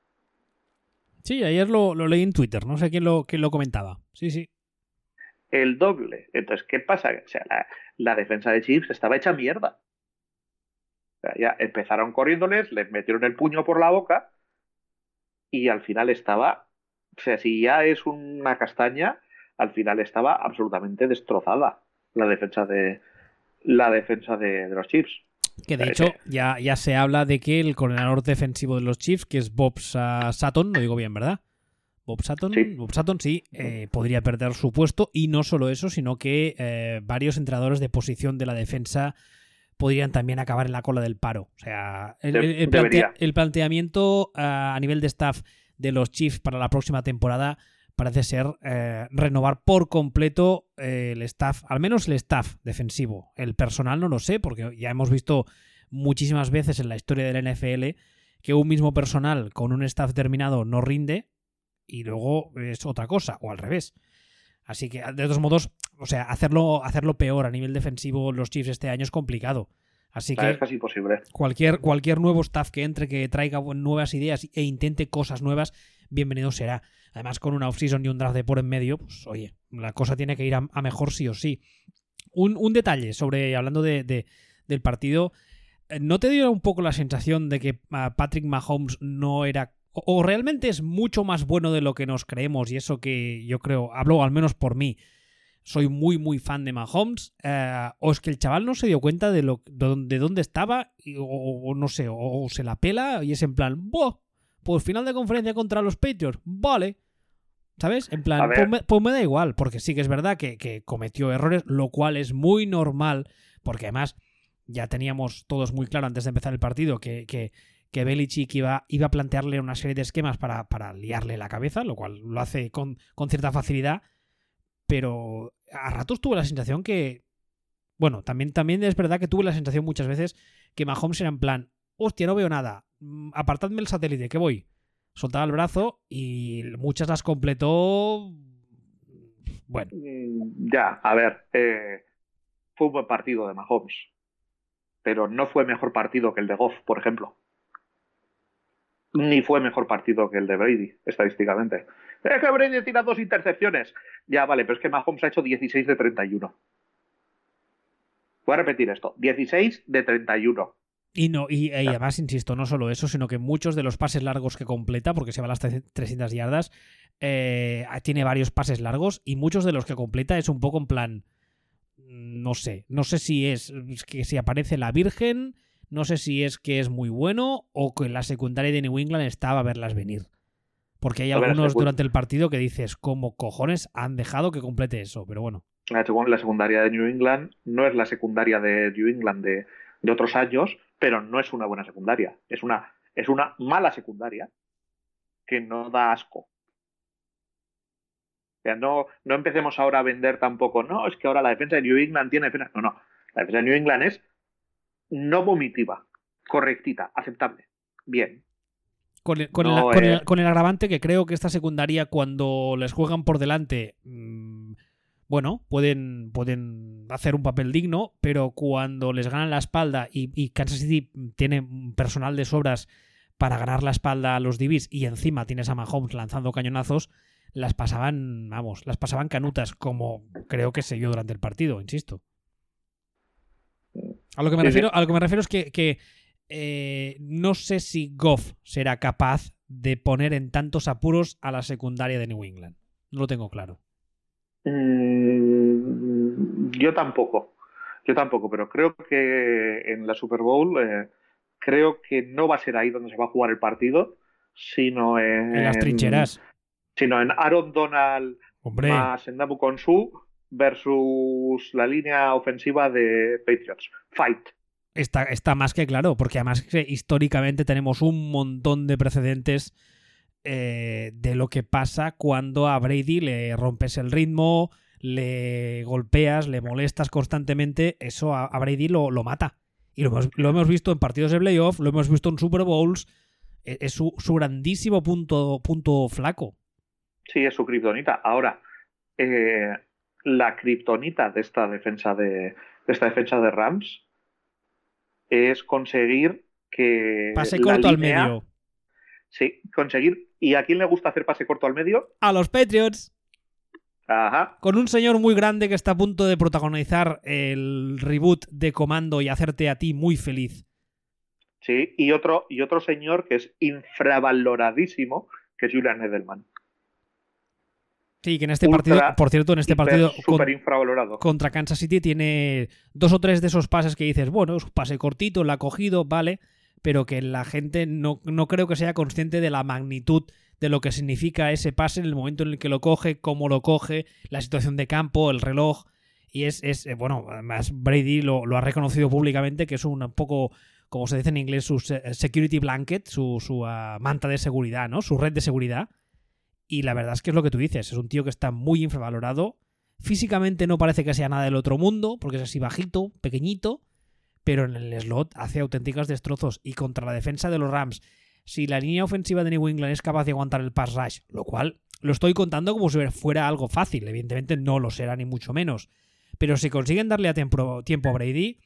Sí, ayer lo, leí en Twitter, no sé quién lo, quién lo comentaba. Sí, sí. El doble. Entonces, ¿qué pasa? O sea, la, defensa de Chiefs estaba hecha mierda. ya empezaron corriéndoles, les metieron el puño por la boca y al final estaba, o sea, si ya es una castaña, al final estaba absolutamente destrozada la defensa de la defensa de los Chiefs. Que de hecho ya, ya se habla de que el coordinador defensivo de los Chiefs, que es Bob Sutton, lo digo bien, ¿verdad? Bob Sutton, sí, Bob Sutton, sí eh, podría perder su puesto y no solo eso, sino que eh, varios entrenadores de posición de la defensa podrían también acabar en la cola del paro. O sea, el, planteamiento a nivel de staff de los Chiefs para la próxima temporada parece ser eh, renovar por completo eh, el staff, al menos el staff defensivo. El personal no lo sé, porque ya hemos visto muchísimas veces en la historia del NFL que un mismo personal con un staff terminado no rinde y luego es otra cosa, o al revés. Así que, de todos modos, o sea, hacerlo, hacerlo peor a nivel defensivo los Chiefs este año es complicado. Así que es casi imposible. Cualquier, cualquier nuevo staff que entre, que traiga nuevas ideas e intente cosas nuevas, bienvenido será. Además, con una offseason y un draft de por en medio, pues oye, la cosa tiene que ir a, mejor sí o sí. Un, detalle sobre, hablando de, del partido, eh, ¿no te dio un poco la sensación de que ah, Patrick Mahomes no era o, realmente es mucho más bueno de lo que nos creemos y eso que yo creo, hablo al menos por mí, soy muy muy fan de Mahomes, eh, o es que el chaval no se dio cuenta de, lo, de, dónde estaba o, no sé, o, se la pela y es en plan, ¡buah! Pues final de conferencia contra los Patriots, vale, ¿Sabes? En plan, pues me, da igual, porque sí que es verdad que, cometió errores, lo cual es muy normal, porque además ya teníamos todos muy claro antes de empezar el partido que, que, que Belichick iba, iba a plantearle una serie de esquemas para, para liarle la cabeza, lo cual lo hace con, con cierta facilidad, pero a ratos tuve la sensación que. Bueno, también, también es verdad que tuve la sensación muchas veces que Mahomes era en plan, hostia, no veo nada, mm, apartadme el satélite, que voy soltaba el brazo y muchas las completó. Bueno. Mm, ya, a ver, eh, fue un buen partido de Mahomes, pero no fue mejor partido que el de Goff, por ejemplo. Ni fue mejor partido que el de Brady, estadísticamente. Es que Brady tira dos intercepciones. Ya, vale, pero es que Mahomes ha hecho 16 de 31. Voy a repetir esto: 16 de 31. Y, no, y, además, insisto, no solo eso, sino que muchos de los pases largos que completa, porque se va a las 300 yardas, eh, tiene varios pases largos y muchos de los que completa es un poco en plan, no sé, no sé si es que si aparece la Virgen, no sé si es que es muy bueno o que la secundaria de New England estaba a verlas venir. Porque hay algunos durante el partido que dices, ¿cómo cojones han dejado que complete eso? Pero bueno. La secundaria de New England no es la secundaria de New England de, de otros años, pero no es una buena secundaria. Es una, es una mala secundaria que no da asco. O sea, no, no empecemos ahora a vender tampoco, no, es que ahora la defensa de New England tiene defensa. No, no. La defensa de New England es no vomitiva, correctita, aceptable. Bien. Con el, con, el, con, el, agravante que creo que esta secundaria, cuando les juegan por delante, mm, bueno, pueden, pueden hacer un papel digno, pero cuando les ganan la espalda y, Kansas City tiene personal de sobras para ganar la espalda a los DBs y encima tienes a Mahomes lanzando cañonazos, las pasaban, vamos, las pasaban canutas, como creo que se vio durante el partido, insisto. A lo que me, refiero, A lo que me refiero es que, eh, no sé si Goff será capaz de poner en tantos apuros a la secundaria de New England. No lo tengo claro. Mm, yo tampoco. Yo tampoco, pero creo que en la Super Bowl eh, creo que no va a ser ahí donde se va a jugar el partido, sino en, en las trincheras. Sino en Aaron Donald Hombre. más Konsu versus la línea ofensiva de Patriots. Fight. Está, está más que claro, porque además históricamente tenemos un montón de precedentes eh, de lo que pasa cuando a Brady le rompes el ritmo, le golpeas, le molestas constantemente, eso a, Brady lo, lo, mata. Y lo hemos, visto en partidos de playoff, lo hemos visto en Super Bowls, es, es su, grandísimo punto, punto flaco. Sí, es su kriptonita. Ahora, eh, la kriptonita de esta defensa de, de, esta defensa de Rams es conseguir que pase corto al medio. Sí, conseguir. ¿Y a quién le gusta hacer pase corto al medio? A los Patriots. Ajá. Con un señor muy grande que está a punto de protagonizar el reboot de Comando y hacerte a ti muy feliz. Sí, y otro, y otro señor que es infravaloradísimo, que es Julian Edelman. Sí, que en este Ultra, partido, por cierto, en este partido super infravalorado. contra Kansas City tiene dos o tres de esos pases que dices, bueno, es un pase cortito, la ha cogido, vale, pero que la gente no, no creo que sea consciente de la magnitud de lo que significa ese pase en el momento en el que lo coge, cómo lo coge, la situación de campo, el reloj. Y es, es bueno, además Brady lo, lo, ha reconocido públicamente, que es un poco, como se dice en inglés, su security blanket, su, su uh, manta de seguridad, ¿no? Su red de seguridad. Y la verdad es que es lo que tú dices, es un tío que está muy infravalorado. Físicamente no parece que sea nada del otro mundo, porque es así bajito, pequeñito, pero en el slot hace auténticas destrozos. Y contra la defensa de los Rams, si la línea ofensiva de New England es capaz de aguantar el pass rush, lo cual lo estoy contando como si fuera algo fácil, evidentemente no lo será ni mucho menos. Pero si consiguen darle a tiempo, tiempo a Brady,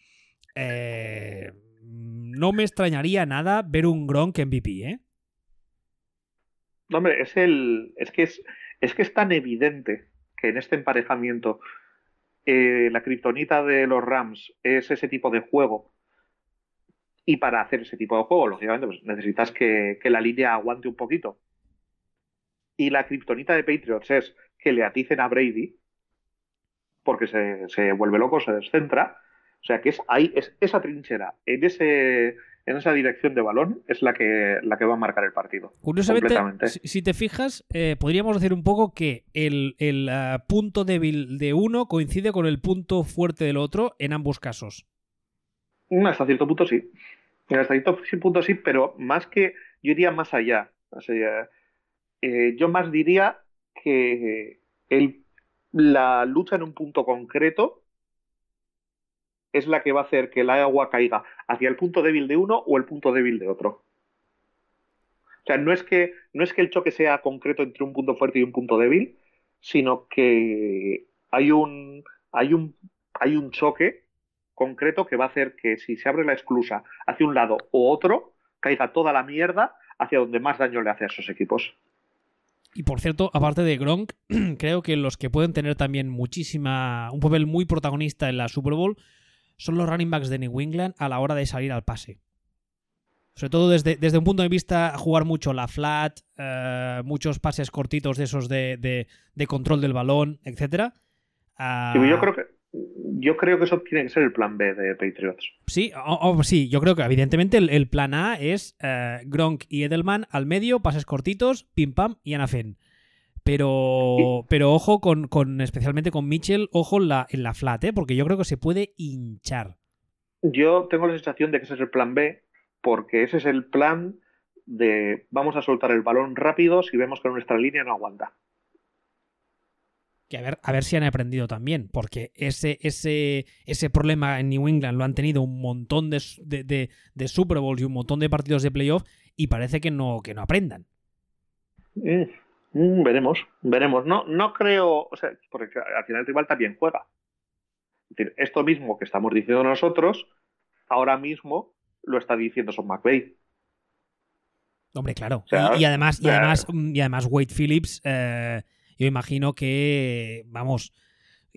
eh, no me extrañaría nada ver un Gronk MVP, ¿eh? No, hombre, es el. Es que es, es que es tan evidente que en este emparejamiento eh, la kriptonita de los Rams es ese tipo de juego. Y para hacer ese tipo de juego, lógicamente, pues necesitas que, que la línea aguante un poquito. Y la kriptonita de Patriots es que le aticen a Brady, porque se, se vuelve loco, se descentra. O sea que es ahí, es esa trinchera, en ese en esa dirección de balón es la que, la que va a marcar el partido. Curiosamente, si, te fijas, eh, podríamos decir un poco que el, el uh, punto débil de uno coincide con el punto fuerte del otro en ambos casos. Hasta cierto punto sí. Hasta cierto punto sí, pero más que, yo iría más allá. O sea, eh, yo más diría que el, la lucha en un punto concreto es la que va a hacer que el agua caiga hacia el punto débil de uno o el punto débil de otro. O sea, no es que, no es que el choque sea concreto entre un punto fuerte y un punto débil, sino que hay un, hay un, hay un choque concreto que va a hacer que si se abre la esclusa hacia un lado o otro, caiga toda la mierda hacia donde más daño le hace a esos equipos. Y por cierto, aparte de Gronk, creo que los que pueden tener también muchísima. un papel muy protagonista en la Super Bowl son los running backs de New England a la hora de salir al pase. Sobre todo desde, desde un punto de vista jugar mucho la flat, uh, muchos pases cortitos de esos de, de, de control del balón, etc. Sí, yo, creo que, yo creo que eso tiene que ser el plan B de Patriots. Sí, sí yo creo que evidentemente el, el plan A es uh, Gronk y Edelman al medio, pases cortitos, pim pam y Anafen. Pero, pero ojo con, con, especialmente con Mitchell, ojo en la, en la flat, ¿eh? porque yo creo que se puede hinchar. Yo tengo la sensación de que ese es el plan B, porque ese es el plan de vamos a soltar el balón rápido si vemos que nuestra línea no aguanta. Que a ver, a ver si han aprendido también, porque ese, ese, ese problema en New England lo han tenido un montón de, de, de, de Super Bowls y un montón de partidos de playoff y parece que no, que no aprendan. Mm. Mm, veremos, veremos. No, no creo, o sea, porque al final el rival también juega. Es decir, esto mismo que estamos diciendo nosotros, ahora mismo lo está diciendo Son McVeigh. Hombre, claro. y, además, y además, y además Wade Phillips, eh, yo imagino que, vamos,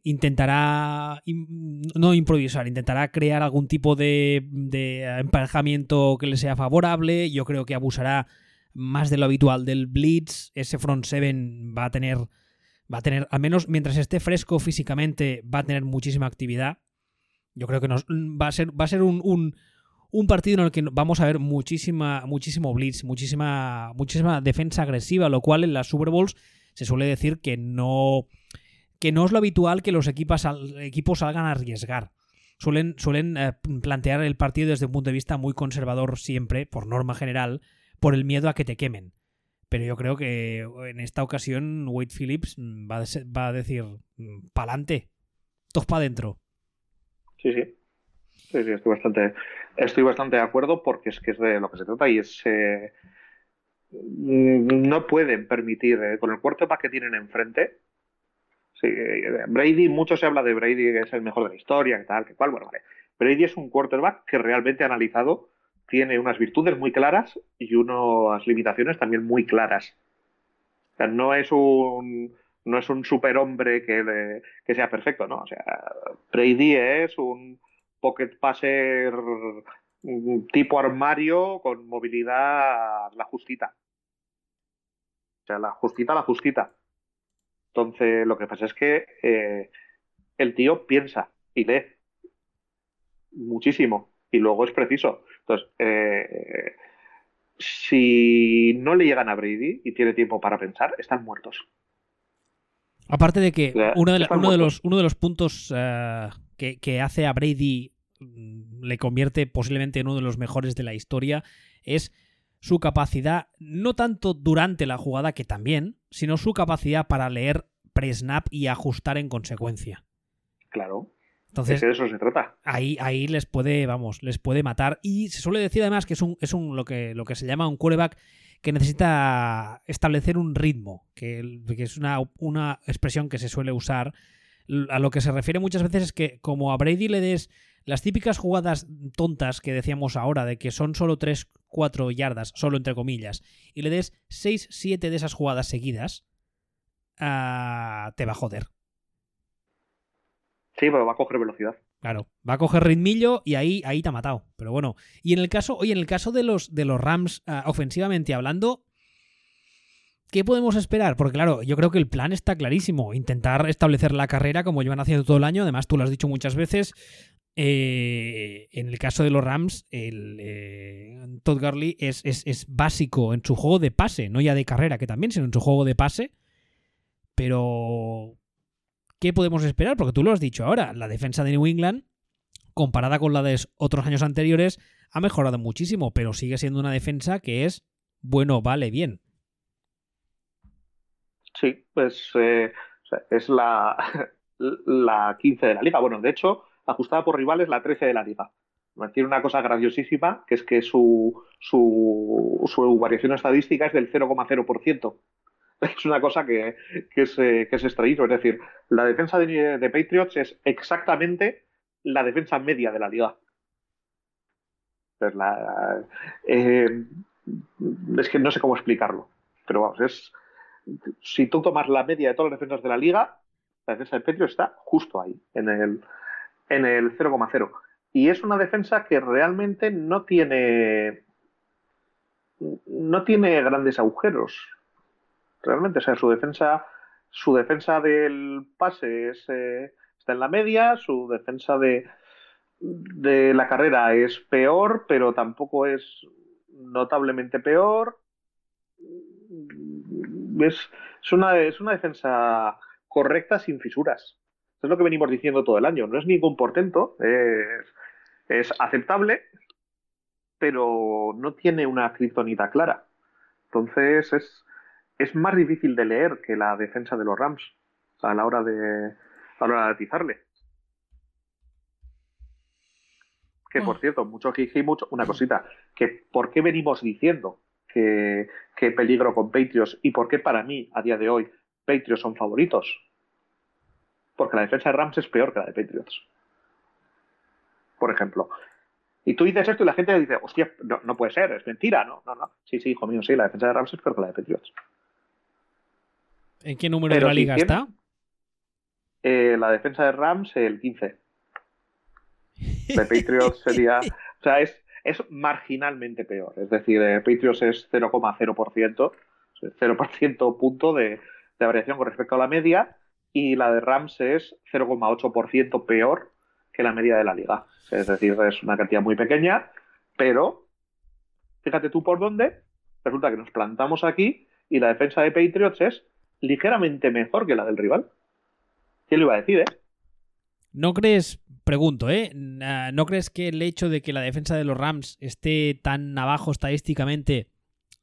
intentará no improvisar, intentará crear algún tipo de, de, emparejamiento que le sea favorable. Yo creo que abusará más de lo habitual del blitz. Ese front seven va a tener, va a tener, al menos mientras esté fresco físicamente, va a tener muchísima actividad. Yo creo que nos, va a ser, va a ser un, un, partido en el que vamos a ver muchísima, muchísimo blitz, muchísima, muchísima defensa agresiva, lo cual en las Super Bowls se suele decir que no que no es lo habitual que los equipos, equipos salgan a arriesgar. Suelen, suelen eh, plantear el partido desde un punto de vista muy conservador siempre, por norma general, por el miedo a que te quemen. Pero yo creo que en esta ocasión Wade Phillips va a, va a decir, mm, pa'lante, todos para adentro. Sí, sí. Estoy bastante, estoy bastante de acuerdo porque es que es de lo que se trata y es... Eh, no pueden permitir, eh, con el quarterback que tienen enfrente, Brady, mucho se habla de Brady, que es el mejor de la historia, que tal, que cual. Bueno, vale. Brady es un quarterback que realmente analizado tiene unas virtudes muy claras y unas limitaciones también muy claras. No es un no es un superhombre que, que sea perfecto, ¿no? O sea, Brady es un pocket passer tipo armario con movilidad la justita. O sea, la justita, la justita. Entonces, lo que pasa es que eh, el tío piensa y lee muchísimo y luego es preciso. Entonces, eh, si no le llegan a Brady y tiene tiempo para pensar, están muertos. Aparte de que uno, de, los, uno de los puntos eh, que, que, hace a Brady mm, le convierte posiblemente en uno de los mejores de la historia es su capacidad, no tanto durante la jugada, que también, sino su capacidad para leer pre-snap y ajustar en consecuencia. Claro. Entonces, de eso se trata. Ahí, ahí les puede, vamos, les puede matar. Y se suele decir además que es un, es un lo que, lo que se llama un quarterback que necesita establecer un ritmo, que, es una, una, expresión que se suele usar. A lo que se refiere muchas veces es que como a Brady le des las típicas jugadas tontas que decíamos ahora, de que son solo 3, 4 yardas, solo entre comillas, y le des 6, 7 de esas jugadas seguidas, uh, te va a joder. Sí, pero va a coger velocidad. Claro, va a coger ritmillo y ahí, ahí te ha matado. Pero bueno, y en el caso, oye, en el caso de los, de los Rams, uh, ofensivamente hablando, ¿qué podemos esperar? Porque claro, yo creo que el plan está clarísimo. Intentar establecer la carrera como llevan haciendo todo el año. Además, tú lo has dicho muchas veces. Eh, en el caso de los Rams, el eh, Todd Gurley es, es, básico en su juego de pase, no ya de carrera, que también, sino en su juego de pase. Pero, ¿qué podemos esperar? Porque tú lo has dicho ahora, la defensa de New England, comparada con la de otros años anteriores, ha mejorado muchísimo, pero sigue siendo una defensa que es, bueno, vale, bien. Sí, pues eh, es la, la 15 de la liga. Bueno, de hecho, ajustada por rivales, la 13 de la liga. Tiene una cosa graciosísima, que es que su, su, su variación estadística es del 0,0%. Es una cosa que, es, eh, que es. Es decir, la defensa de, Patriots es exactamente la defensa media de la liga. Es, la, eh, es que no sé cómo explicarlo. Pero vamos, es. Si tú tomas la media de todas las defensas de la liga, la defensa de Patriots está justo ahí, en el, en el 0,0. Y es una defensa que realmente no tiene. No tiene grandes agujeros. Realmente, o sea, su defensa, su defensa del pase eh, está en la media, su defensa de, de la carrera es peor, pero tampoco es notablemente peor. Es, es, una, es una defensa correcta sin fisuras es lo que venimos diciendo todo el año. No es ningún portento, es, aceptable, pero no tiene una criptonita clara. Entonces es, es más difícil de leer que la defensa de los Rams a la hora de, a la hora de atizarle. Que por mm. cierto, mucho jiji, mucho. Una cosita, que ¿por qué venimos diciendo que, que peligro con Patriots y por qué para mí, a día de hoy, Patriots son favoritos? porque la defensa de Rams es peor que la de Patriots. Por ejemplo, Y tú dices esto y la gente dice, hostia, no, no puede ser, es mentira, ¿no? No, no. Sí, sí, hijo mío, sí, la defensa de Rams es peor que la de Patriots. ¿En qué número Pero de la liga está? Eh, la defensa de Rams, el 15. De Patriots sería. O sea, es, es marginalmente peor. Es decir, eh, Patriots es 0,0%, es 0% punto de, de variación con respecto a la media, y la de Rams es 0,8% peor que la media de la liga. Es decir, es una cantidad muy pequeña, pero fíjate tú por dónde, resulta que nos plantamos aquí y la defensa de Patriots es ligeramente mejor que la del rival. ¿Quién lo iba a decir, eh? ¿No crees, pregunto, ¿eh? ¿No crees que el hecho de que la defensa de los Rams esté tan abajo estadísticamente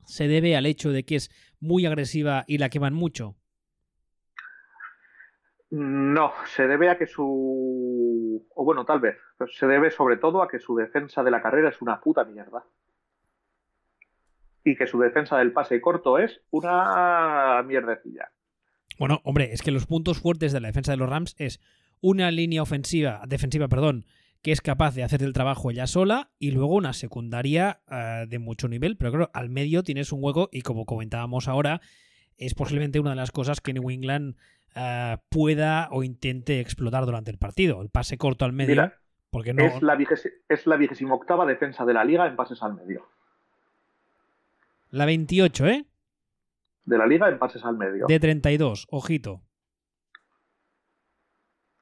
se debe al hecho de que es muy agresiva y la queman mucho? No, se debe a que su. O bueno, tal vez. se debe sobre todo a que su defensa de la carrera es una puta mierda. Y que su defensa del pase corto es una mierdecilla. Bueno, hombre, es que los puntos fuertes de la defensa de los Rams es una línea ofensiva, defensiva, perdón, que es capaz de hacer el trabajo ella sola y luego una secundaria eh, de mucho nivel, pero claro, al medio tienes un hueco y como comentábamos ahora, es posiblemente una de las cosas que New England eh, pueda o intente explotar durante el partido, el pase corto al medio, Mira, porque no es la vigesi- es la vigésima octava defensa de la liga en pases al medio. La 28, ¿eh? De la liga en pases al medio. De 32, ojito.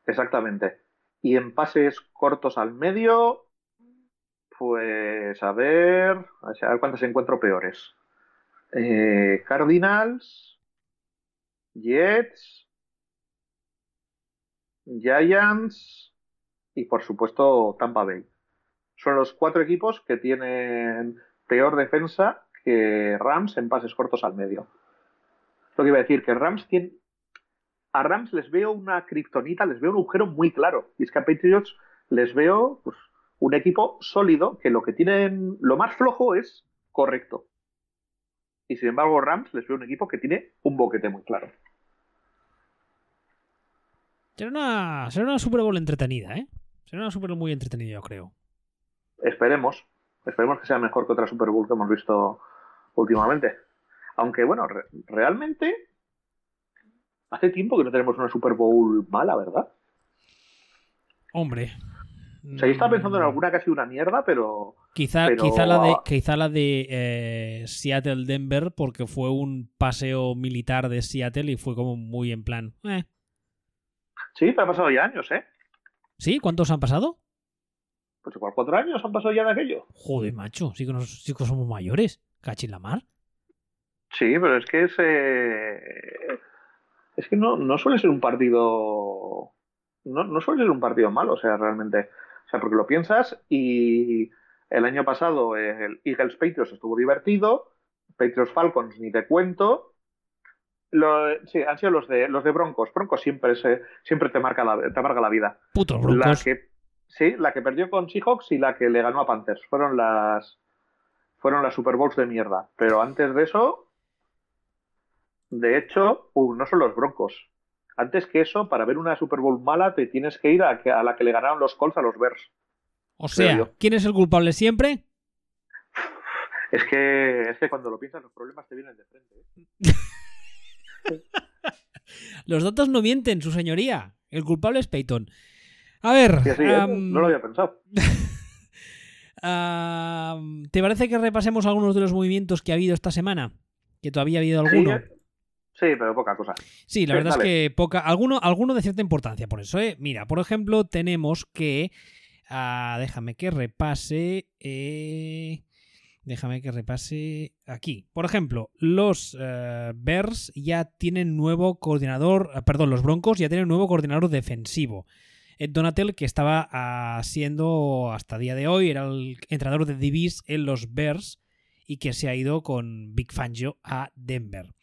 Exactamente. Y en pases cortos al medio, pues a ver, a ver cuántas encuentro peores. Eh, Cardinals, Jets, Giants y por supuesto Tampa Bay. Son los cuatro equipos que tienen peor defensa que Rams en pases cortos al medio. Lo que iba a decir, que Rams tiene, a Rams les veo una kriptonita, les veo un agujero muy claro. Y es que a Patriots les veo pues, un equipo sólido que lo que tienen, lo más flojo es correcto. Y sin embargo, Rams les veo un equipo que tiene un boquete muy claro. Será una, será una Super Bowl entretenida, ¿eh? Será una Super Bowl muy entretenida, yo creo. Esperemos. Esperemos que sea mejor que otra Super Bowl que hemos visto últimamente. Aunque, bueno, re- realmente hace tiempo que no tenemos una Super Bowl mala, ¿verdad? Hombre. O sea, yo estaba pensando en mm, alguna que ha sido una mierda, pero Quizá, pero- quizá la de, quizá la de eh, Seattle-Denver, porque fue un paseo militar de Seattle y fue como muy en plan. eh. sí, pero ha pasado ya años, ¿eh? ¿Sí? ¿Cuántos han pasado? Pues igual cuatro años han pasado ya de aquello. Joder, macho, sí que, nos, sí que somos mayores. Cachín la mar. Sí, pero es que es. eh, Es que no, no suele ser un partido. No, no suele ser un partido malo, o sea, realmente. O sea, porque lo piensas y el año pasado el Eagles Patriots estuvo divertido, Patriots Falcons ni te cuento. Lo- sí, han sido los de los de Broncos. Broncos siempre se, siempre te marca la, te amarga la vida. Putos La broncos. que, sí, la que perdió con Seahawks y la que le ganó a Panthers. Fueron las fueron las Super Bowls de mierda. Pero antes de eso, de hecho, uh, no son los Broncos. Antes que eso, para ver una Super Bowl mala, te tienes que ir a, que- a la que le ganaron los Colts a los Bears. O sea. ¿quién es el culpable siempre? Es que, es que cuando lo piensas, los problemas te vienen de frente. ¿eh? Los datos no mienten, su señoría. El culpable es Peyton. A ver. No lo había pensado. ¿Te parece que repasemos algunos de los movimientos que ha habido esta semana? Que todavía ha habido alguno. eh, sí, pero poca cosa. Sí, la Sí, verdad es que poca. Alguno, alguno de cierta importancia, por eso, ¿eh? Mira, por ejemplo, tenemos que. ah, déjame que repase. eh, déjame que repase aquí. Por ejemplo, los eh, Bears ya tienen nuevo coordinador. perdón, los Broncos ya tienen nuevo coordinador defensivo. Ed Donatel, que estaba siendo hasta día de hoy, era el entrenador de Divis en los Bears y que se ha ido con Big Fangio a Denver.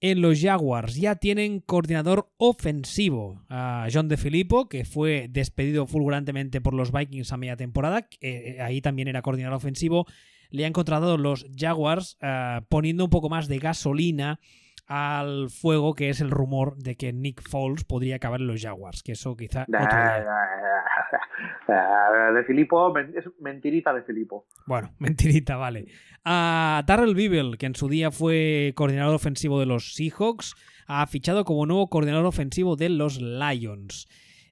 En los Jaguars ya tienen coordinador ofensivo a John De Filippo, que fue despedido fulgurantemente por los Vikings a media temporada. eh, ahí también era coordinador ofensivo. Le han contratado los Jaguars ah, poniendo un poco más de gasolina al fuego que es el rumor de que Nick Foles podría acabar en los Jaguars, que eso quizá otro día. De Filipo, es mentirita de Filipo. Bueno, mentirita, vale. A Darrell Bibel, que en su día fue coordinador ofensivo de los Seahawks, ha fichado como nuevo coordinador ofensivo de los Lions.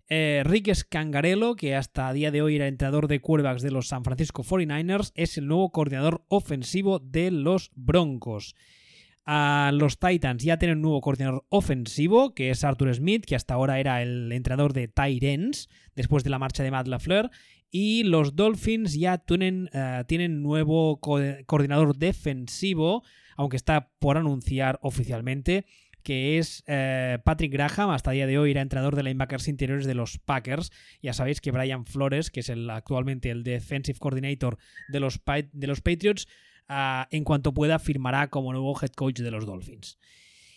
Eh, Rick Scangarello, que hasta a día de hoy era entrenador de quarterbacks de los San Francisco 49ers, es el nuevo coordinador ofensivo de los Broncos. A los Titans ya tienen un nuevo coordinador ofensivo, que es Arthur Smith, que hasta ahora era el entrenador de Tyrens, después de la marcha de Matt LaFleur. Y los Dolphins ya tienen, uh, tienen nuevo co coordinador defensivo, aunque está por anunciar oficialmente, que es eh, Patrick Graham, hasta el día de hoy era entrenador de linebackers interiores de los Packers. Ya sabéis que Brian Flores, que es el, actualmente el defensive coordinator de los, de los Patriots, uh, en cuanto pueda firmará como nuevo head coach de los Dolphins.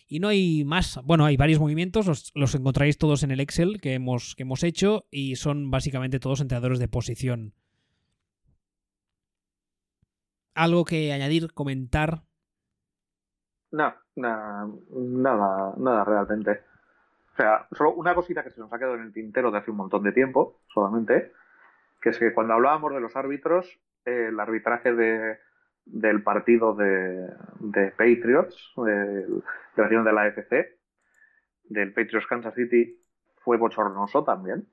Y no hay más, bueno, hay varios movimientos, los, los encontraréis todos en el Excel que hemos, que hemos hecho y son básicamente todos entrenadores de posición. ¿Algo que añadir, comentar? No, nada, nada, nada realmente. O sea, solo una cosita que se nos ha quedado en el tintero de hace un montón de tiempo, solamente, que es que cuando hablábamos de los árbitros, eh, el arbitraje de, del partido de, de Patriots, de, de la de la AFC, del Patriots Kansas City, fue bochornoso también.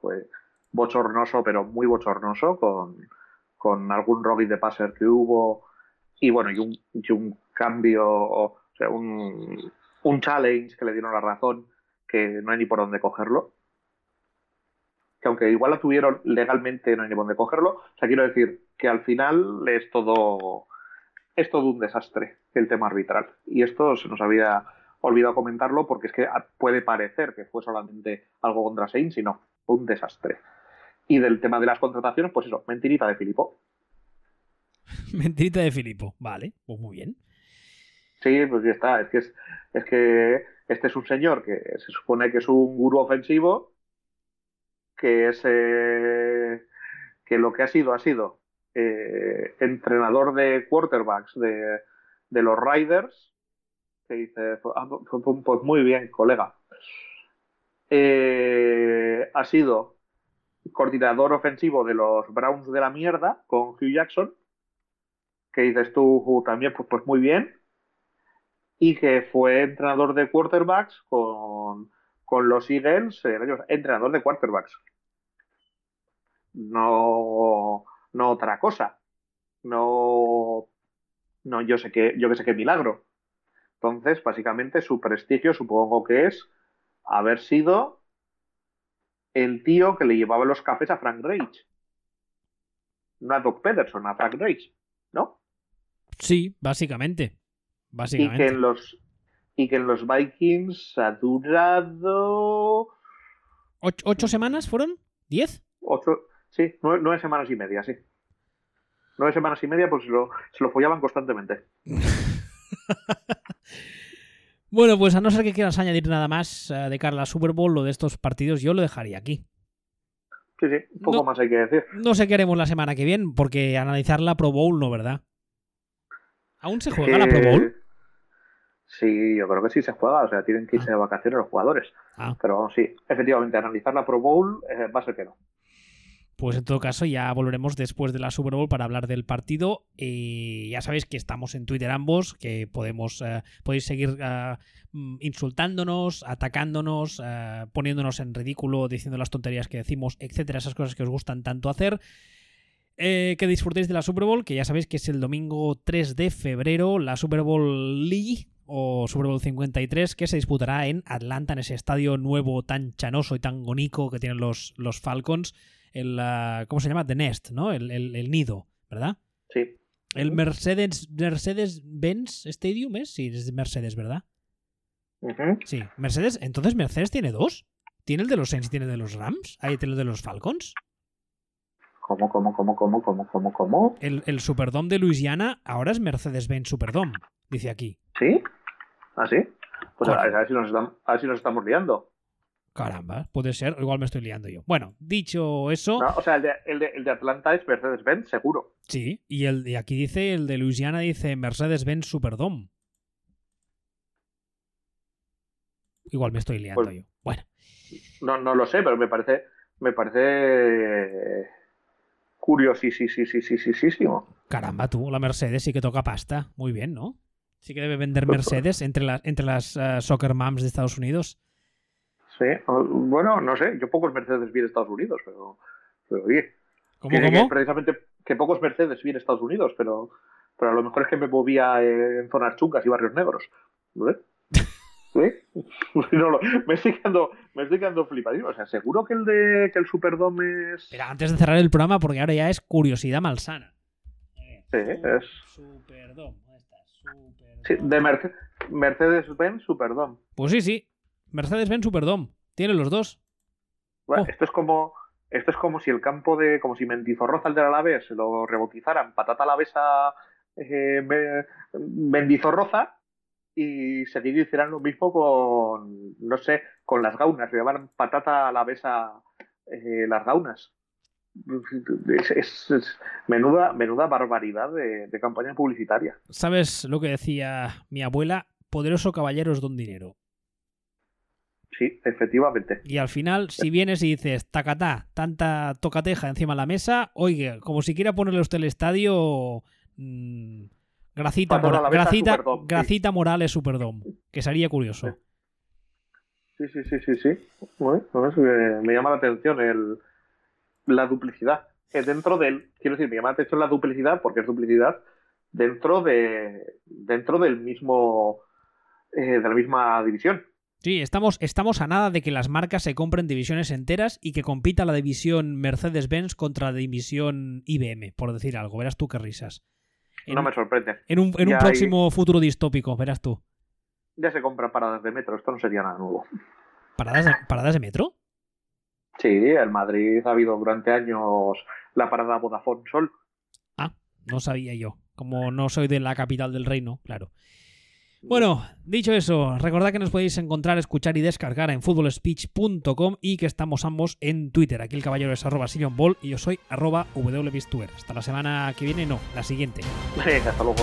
Fue bochornoso, pero muy bochornoso, con, con algún Robin de passer que hubo, y bueno, y un, y un cambio, o sea, un, un challenge que le dieron la razón que no hay ni por dónde cogerlo. Que aunque igual la tuvieron legalmente, no hay ni dónde cogerlo. O sea, quiero decir que al final es todo, es todo un desastre el tema arbitral. Y esto se nos había olvidado comentarlo porque es que puede parecer que fue solamente algo contra Sainz, sino un desastre. Y del tema de las contrataciones, pues eso, mentirita de Filipo. mentirita de Filipo, vale, pues muy bien. Sí, pues ya está. Es que, es, es que este es un señor que se supone que es un gurú ofensivo, que es que lo que ha sido ha sido eh, entrenador de quarterbacks de, de los Riders, que dice, ah, pues, pues muy bien, colega. Eh, ha sido coordinador ofensivo de los Browns de la mierda con Hugh Jackson, que dices tú también, pues, pues muy bien y que fue entrenador de quarterbacks con, con los Eagles, eh, entrenador de quarterbacks. No, no otra cosa. No, no yo sé que, yo que sé qué milagro. Entonces, básicamente, su prestigio supongo que es haber sido el tío que le llevaba los cafés a Frank Reich. No a Doc Pederson, a Frank Reich, ¿no? Sí, básicamente. Básicamente. Y que en los, y que en los Vikings ha durado. ¿Ocho, ocho semanas fueron? ¿Diez? Ocho, sí, nueve, nueve, semanas y media, sí. Nueve semanas y media, pues se lo, se lo follaban constantemente. bueno, pues a no ser que quieras añadir nada más uh, de cara a la Super Bowl o de estos partidos, yo lo dejaría aquí. Sí, sí, poco no, más hay que decir. No sé qué haremos la semana que viene, porque analizar la Pro Bowl no, ¿verdad? ¿Aún se juega eh... la Pro Bowl? Sí, yo creo que sí se juega, o sea, tienen que irse de vacaciones los jugadores. Ah. Pero vamos, sí, efectivamente, analizar la Pro Bowl eh, va a ser que no. Pues en todo caso ya volveremos después de la Super Bowl para hablar del partido. Y ya sabéis que estamos en Twitter ambos, que podemos eh, podéis seguir uh, insultándonos, atacándonos, uh, poniéndonos en ridículo, diciendo las tonterías que decimos, etcétera, esas cosas que os gustan tanto hacer. Eh, que disfrutéis de la Super Bowl, que ya sabéis que es el domingo 3 de febrero, la Super Bowl League o Super Bowl 53, que se disputará en Atlanta, en ese estadio nuevo tan chanoso y tan bonito que tienen los, los Falcons. El, uh, ¿Cómo se llama? The Nest, ¿no? El, el, el nido, ¿verdad? Sí. El Mercedes Mercedes-Benz Stadium es, sí, es Mercedes, ¿verdad? Uh -huh. Sí, Mercedes, entonces Mercedes tiene dos. ¿Tiene el de los Saints y tiene el de los Rams? ¿Ahí tiene el de los Falcons? ¿Cómo, cómo, cómo, cómo, cómo, cómo, cómo? El, el Superdome de Louisiana ahora es Mercedes-Benz Superdome, dice aquí. ¿Sí? ¿Ah, sí? Pues a ver, a ver, si nos estamos, a ver si nos estamos liando. Caramba, puede ser, igual me estoy liando yo. Bueno, dicho eso. No, o sea, el de, el de, el de Atlanta es Mercedes-Benz, seguro. Sí, y, el, y aquí dice, el de Louisiana dice Mercedes-Benz Superdome. Igual me estoy liando Pues- yo. Bueno, No, no lo sé, pero me parece, me parece curiosísimo. caramba, tú, la Mercedes sí que toca pasta. Muy bien, ¿no? Sí que debe vender Mercedes entre, las entre las eh, soccer moms de Estados Unidos. Sí, bueno, no sé, yo pocos Mercedes vi en Estados Unidos, pero, pero oye, ¿Cómo, que precisamente que pocos Mercedes vi en Estados Unidos, pero, pero a lo mejor es que me movía en zonas chungas y barrios negros. ¿Eh? ¿Sí? No lo- me, estoy quedando, me estoy quedando flipadísimo. O sea, seguro que el de que el Superdome es. Espera, antes de cerrar el programa, porque ahora ya es curiosidad malsana. Sí, es. Superdome. Sí, de Merce- Mercedes-Benz Superdome. Pues sí, sí. Mercedes-Benz Superdome. Tiene los dos. Bueno, Oh. Esto es como esto es como si el campo de como si Mendizorroza el del Alavés lo rebautizaran Patata Alavesa eh, Me- Mendizorroza y seguir hicieran lo mismo con no sé con las gaunas le Patata Alavesa eh, las gaunas es, es- es menuda menuda barbaridad de, de campaña publicitaria ¿Sabes lo que decía mi abuela? Poderoso caballero es don dinero. sí efectivamente Y al final, si vienes y dices, tacatá, tanta tocateja encima de la mesa, oiga, como si quiera ponerle usted el estadio. mm, gracita, Mora- gracita, Superdome, sí. gracita Morales Superdome. Que sería curioso. Sí, sí, sí, sí, sí. Bueno, no sé, me, llama la atención el, la duplicidad. Eh, dentro del, quiero decir, me llama la atención la duplicidad porque es duplicidad dentro de dentro del mismo eh, de la misma división. Sí, estamos, estamos a nada de que las marcas se compren divisiones enteras y que compita la división Mercedes-Benz contra la división IBM, por decir algo. Verás tú qué risas. En, No me sorprende. en un, en un hay- próximo futuro distópico, verás tú. Ya se compran paradas de metro, esto no sería nada nuevo. ¿Paradas de, paradas de metro? Sí, el Madrid ha habido durante años la parada Vodafone Sol. Ah, no sabía yo. Como no soy de la capital del reino, claro. Bueno, dicho eso, recordad que nos podéis encontrar, escuchar y descargar en footballspeech.com y que estamos ambos en Twitter. Aquí el caballero es arroba Ball y yo soy arroba. Hasta la semana que viene, no, la siguiente. Venga, hasta luego.